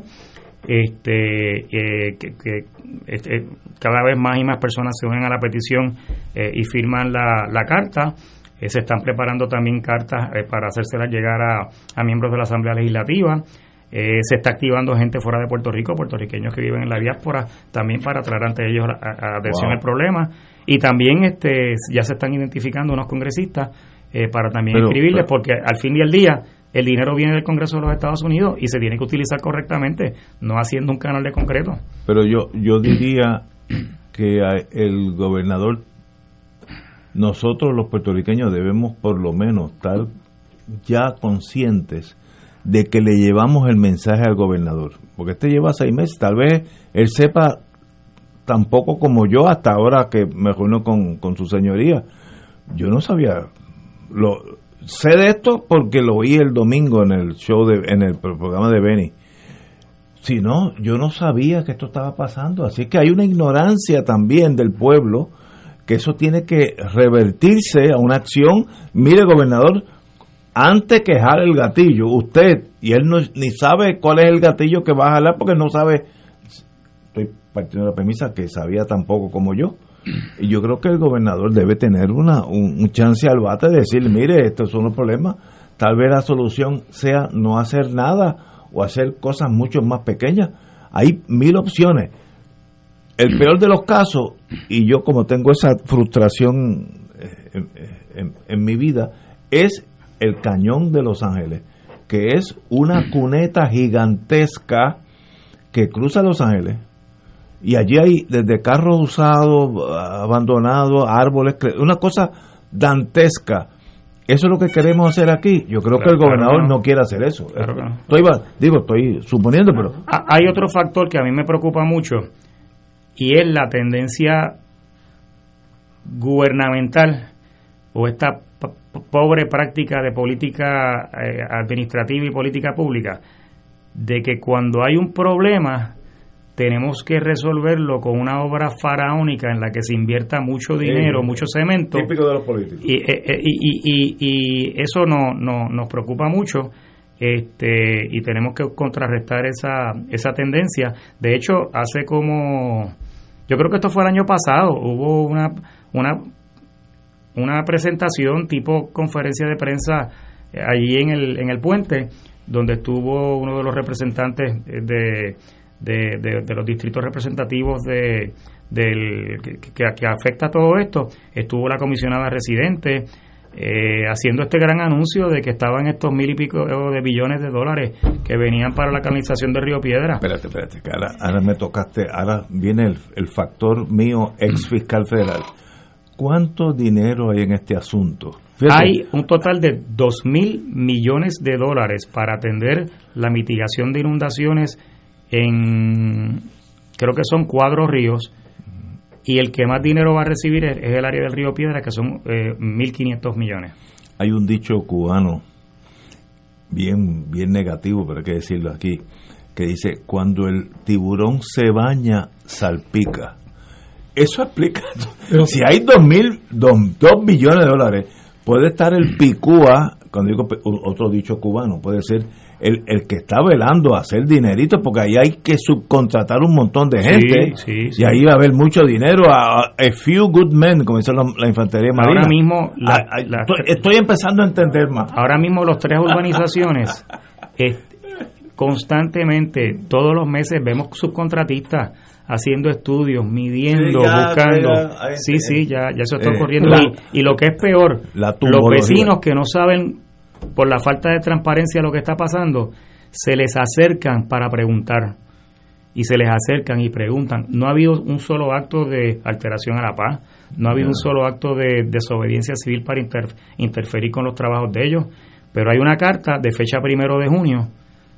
este, eh, que, este, cada vez más y más personas se unen a la petición eh, y firman la, la carta. Eh, se están preparando también cartas para hacérselas llegar a, a, miembros de la Asamblea Legislativa. se está activando gente fuera de Puerto Rico, puertorriqueños que viven en la diáspora, también para traer ante ellos a, atención el problema. Y también este, ya se están identificando unos congresistas para también escribirles, porque al fin y al día el dinero viene del Congreso de los Estados Unidos y se tiene que utilizar correctamente, no haciendo un canal de concreto. Pero yo, yo diría que el gobernador, nosotros los puertorriqueños debemos por lo menos estar ya conscientes de que le llevamos el mensaje al gobernador. Porque este lleva seis meses, tal vez él sepa tampoco como yo hasta ahora que me reúno con, con su señoría. Yo no sabía lo, sé de esto porque lo oí el domingo en el show, de, en el programa de Benny. Si no, yo no sabía que esto estaba pasando. Así que hay una ignorancia también del pueblo que eso tiene que revertirse a una acción. Mire, gobernador, antes que jale el gatillo, usted, y él no, ni sabe cuál es el gatillo que va a jalar porque no sabe, estoy partiendo de la premisa que sabía tampoco como yo, yo creo que el gobernador debe tener una, un, chance al bate de decir, mire, estos son los problemas, tal vez la solución sea no hacer nada o hacer cosas mucho más pequeñas. Hay mil opciones. El peor de los casos, y yo como tengo esa frustración eh, en, en mi vida, es el cañón de Los Ángeles, que es una cuneta gigantesca que cruza Los Ángeles, y allí hay desde carros usados, abandonados, árboles, una cosa dantesca. Eso es lo que queremos hacer aquí. Yo creo que el gobernador no. quiere hacer eso. estoy, digo, estoy suponiendo, pero... Ah, hay otro factor que a mí me preocupa mucho y es la tendencia gubernamental o esta pobre práctica de política eh, administrativa y política pública de que cuando hay un problema tenemos que resolverlo con una obra faraónica en la que se invierta mucho dinero, mucho cemento. Típico de los políticos. Y, eh, eh, y, y, eso no, no, nos preocupa mucho este, y tenemos que contrarrestar esa, esa tendencia. De hecho, hace como, yo creo que esto fue el año pasado, hubo una, una, una presentación tipo conferencia de prensa eh, allí en el, en el puente, donde estuvo uno de los representantes de de, de, los distritos representativos de, del, que, que, afecta todo esto, estuvo la comisionada residente eh, haciendo este gran anuncio de que estaban estos mil y pico de billones de dólares que venían para la canalización de Río Piedra. Espérate, espérate, que ahora, me tocaste, ahora viene el, el factor mío, ex fiscal federal. ¿Cuánto dinero hay en este asunto? Hay un total de dos mil millones de dólares para atender la mitigación de inundaciones en, creo que son cuatro ríos, y el que más dinero va a recibir es, el área del río Piedra, que son eh, 1.500 millones. Hay un dicho cubano bien, bien negativo, pero hay que decirlo aquí, que dice, cuando el tiburón se baña, salpica. Eso explica, si hay dos, mil, dos, dos billones de dólares, puede estar el picúa, cuando digo otro dicho cubano, puede ser el, el que está velando a hacer dinerito, porque ahí hay que subcontratar un montón de gente y ahí va a haber mucho dinero. A, a few good men, como dice la, infantería marina. Ahora mismo, estoy, empezando a entender más. Ahora mismo, los tres urbanizaciones, constantemente, todos los meses, vemos subcontratistas haciendo estudios, midiendo, buscando. sí, sí, ya, ya eso está eh, ocurriendo. y, lo que es peor, los vecinos que no saben por la falta de transparencia lo que está pasando, se les acercan para preguntar y se les acercan y preguntan. No ha habido un solo acto de alteración a la paz, no ha habido un solo acto de desobediencia civil para interferir con los trabajos de ellos, pero hay una carta de fecha primero de junio,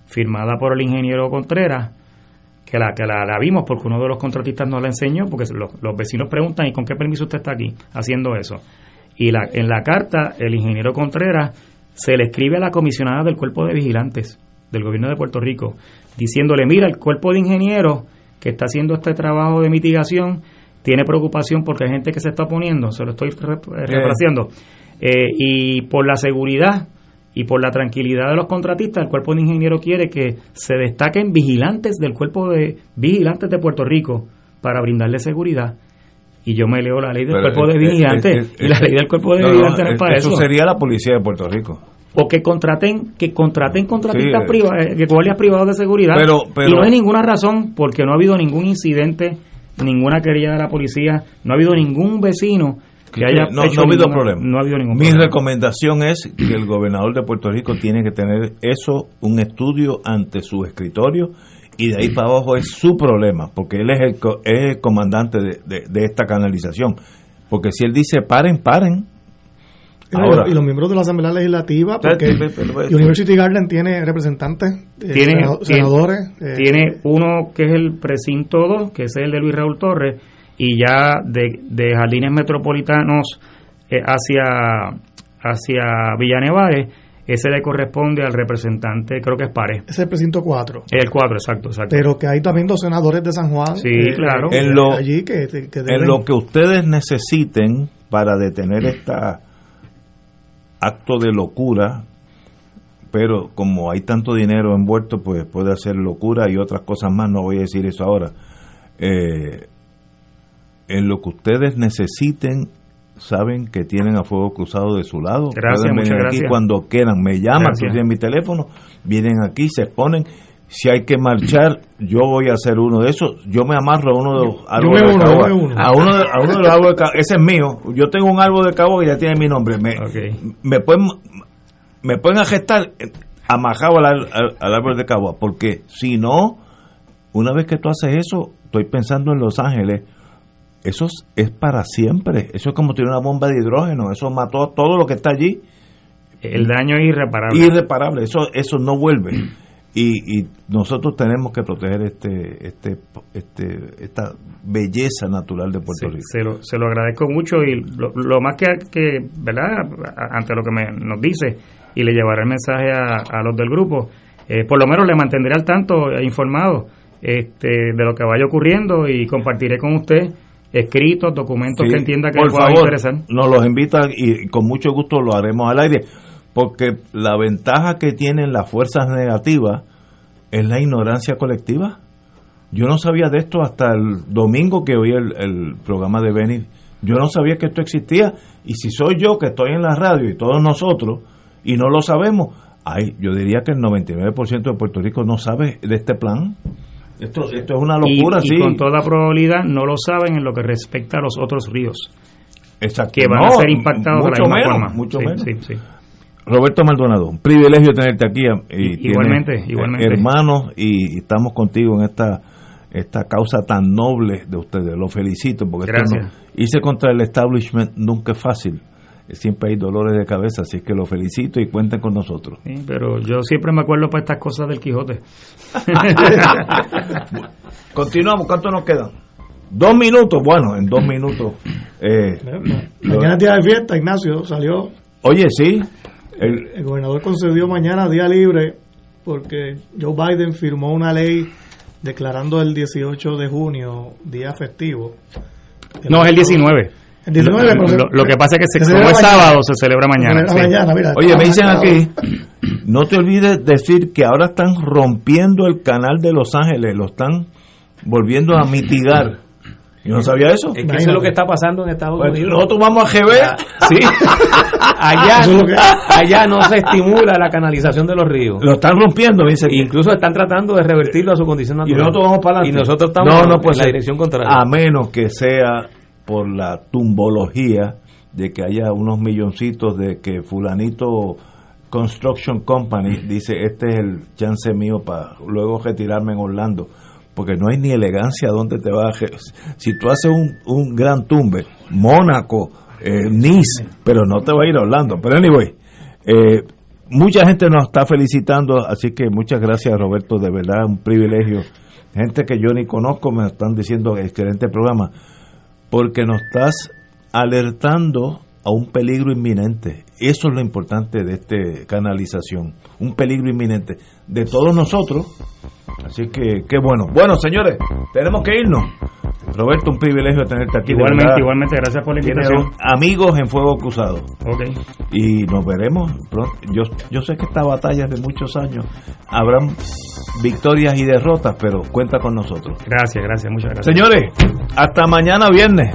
firmada por el ingeniero Contreras, que la que la, vimos porque uno de los contratistas nos la enseñó, porque los, los, vecinos preguntan, ¿y con qué permiso usted está aquí haciendo eso? Y la, en la carta, el ingeniero Contreras se le escribe a la comisionada del cuerpo de vigilantes del gobierno de Puerto Rico, diciéndole, mira, el cuerpo de ingenieros que está haciendo este trabajo de mitigación tiene preocupación porque hay gente que se está oponiendo, se lo estoy refraseando, eh, y por la seguridad y por la tranquilidad de los contratistas, el cuerpo de ingenieros quiere que se destaquen vigilantes del cuerpo de vigilantes de Puerto Rico para brindarle seguridad. Y yo me leo la ley del cuerpo de vigilantes y la ley del cuerpo de vigilantes no, es para eso. Eso sería la policía de Puerto Rico o que contraten que contraten contratistas privados, eh, que guardias privados de seguridad y no hay ninguna razón porque no ha habido ningún incidente, ninguna querella de la policía, no ha habido ningún vecino que haya no, hecho no ha habido problema. No ha habido ningún Mi recomendación es que el gobernador de Puerto Rico tiene que tener eso un estudio ante su escritorio y de ahí para abajo es su problema, porque él es el, es el comandante de, de esta canalización. Porque si él dice paren, paren, y los miembros de la Asamblea Legislativa, porque University Garden tiene representantes, eh, tiene, senadores. Eh, tiene uno que es el precinto 2, que es el de Luis Raúl Torres, y ya de, de jardines metropolitanos eh, hacia, hacia Villanevares, ese le corresponde al representante, creo que es Pare. Es el precinto 4. El 4, exacto, exacto. Pero que hay también dos senadores de San Juan. Sí, claro. En lo, allí que, en lo que ustedes necesiten para detener esta acto de locura, pero como hay tanto dinero envuelto, pues puede hacer locura y otras cosas más, no voy a decir eso ahora. Eh, en lo que ustedes necesiten, saben que tienen a fuego cruzado de su lado. Gracias, Pueden venir aquí cuando quieran. Me llaman, tienen mi teléfono, vienen aquí, se exponen si hay que marchar, yo voy a hacer uno de esos. Yo me amarro a uno de los árboles de cabo. A uno de, a uno de los árboles de cabo. Ese es mío. Yo tengo un árbol de cabo que ya tiene mi nombre. Me, me pueden me pueden agestar amajado al, al, árbol de cabo. Porque si no, una vez que tú haces eso, estoy pensando en Los Ángeles. Eso es para siempre. Eso es como tener una bomba de hidrógeno. Eso mató a todo lo que está allí. El daño es irreparable. Irreparable. Eso, eso no vuelve. Y, y, nosotros tenemos que proteger este, este, este, esta belleza natural de Puerto Rico. Se lo, se lo agradezco mucho y lo, más que, que, ¿verdad? Ante lo que me, nos dice y le llevaré el mensaje a, a los del grupo, eh, por lo menos le mantendré al tanto, e informado este, de lo que vaya ocurriendo y compartiré con usted escritos, documentos que entienda que por pueda favor, interesar. Nos los invitan y con mucho gusto lo haremos al aire porque la ventaja que tienen las fuerzas negativas es la ignorancia colectiva. Yo no sabía de esto hasta el domingo que oí el, programa de Benny. Yo no sabía que esto existía. Y si soy yo que estoy en la radio y todos nosotros y no lo sabemos, ay, yo diría que el 99% de Puerto Rico no sabe de este plan. Esto, esto es una locura, y, sí. con toda probabilidad no lo saben en lo que respecta a los otros ríos. Exacto. Que van a ser impactados de la misma forma. Mucho menos. Sí, sí. Roberto Maldonado, un privilegio tenerte aquí. Y igualmente, igualmente. Hermanos, y estamos contigo en esta esta causa tan noble de ustedes. Lo felicito porque Gracias. irse contra el establishment nunca es fácil. Siempre hay dolores de cabeza, así que lo felicito y cuenten con nosotros. Sí, pero yo siempre me acuerdo para estas cosas del Quijote. Continuamos, ¿cuánto nos quedan? Dos minutos, bueno, en dos minutos. Eh, Mañana es día de fiesta, Ignacio, salió. Oye, sí, el, gobernador concedió mañana día libre porque Joe Biden firmó una ley declarando el 18 de junio día festivo. No, es el 19. El 19 lo, que pasa es que se, como es sábado se celebra mañana. Oye, me dicen aquí, no te olvides decir que ahora están rompiendo el canal de Los Ángeles, lo están volviendo a mitigar. Yo no sabía eso. Es que eso es lo que está pasando en Estados Pues, Unidos. nosotros vamos a GB. Sí. allá, allá no se estimula la canalización de los ríos. Lo están rompiendo, dice. Incluso están tratando de revertirlo a su condición Y natural. nosotros vamos para Y adelante. nosotros estamos no, no en la ser. dirección contraria. A menos que sea por la tumbología de que haya unos milloncitos de que fulanito Construction Company dice este es el chance mío para luego retirarme en Orlando porque no hay ni elegancia donde te vas si tú haces un, un gran tumbe Mónaco eh, Nice pero no te va a ir a Orlando. Pero anyway eh, mucha gente nos está felicitando así que muchas gracias Roberto de verdad un privilegio. Gente que yo ni conozco me están diciendo excelente programa porque nos estás alertando a un peligro inminente. Eso es lo importante de esta canalización, un peligro inminente de todos nosotros. Así que qué bueno. Bueno, señores, tenemos que irnos. Roberto, un privilegio tenerte aquí. Igualmente, verdad. igualmente, gracias por la invitación. amigos en fuego cruzado. Ok. Y nos veremos pronto. Yo, yo sé que esta batalla es de muchos años. Habrán victorias y derrotas, pero cuenta con nosotros. Gracias, gracias, muchas gracias. Señores, hasta mañana viernes.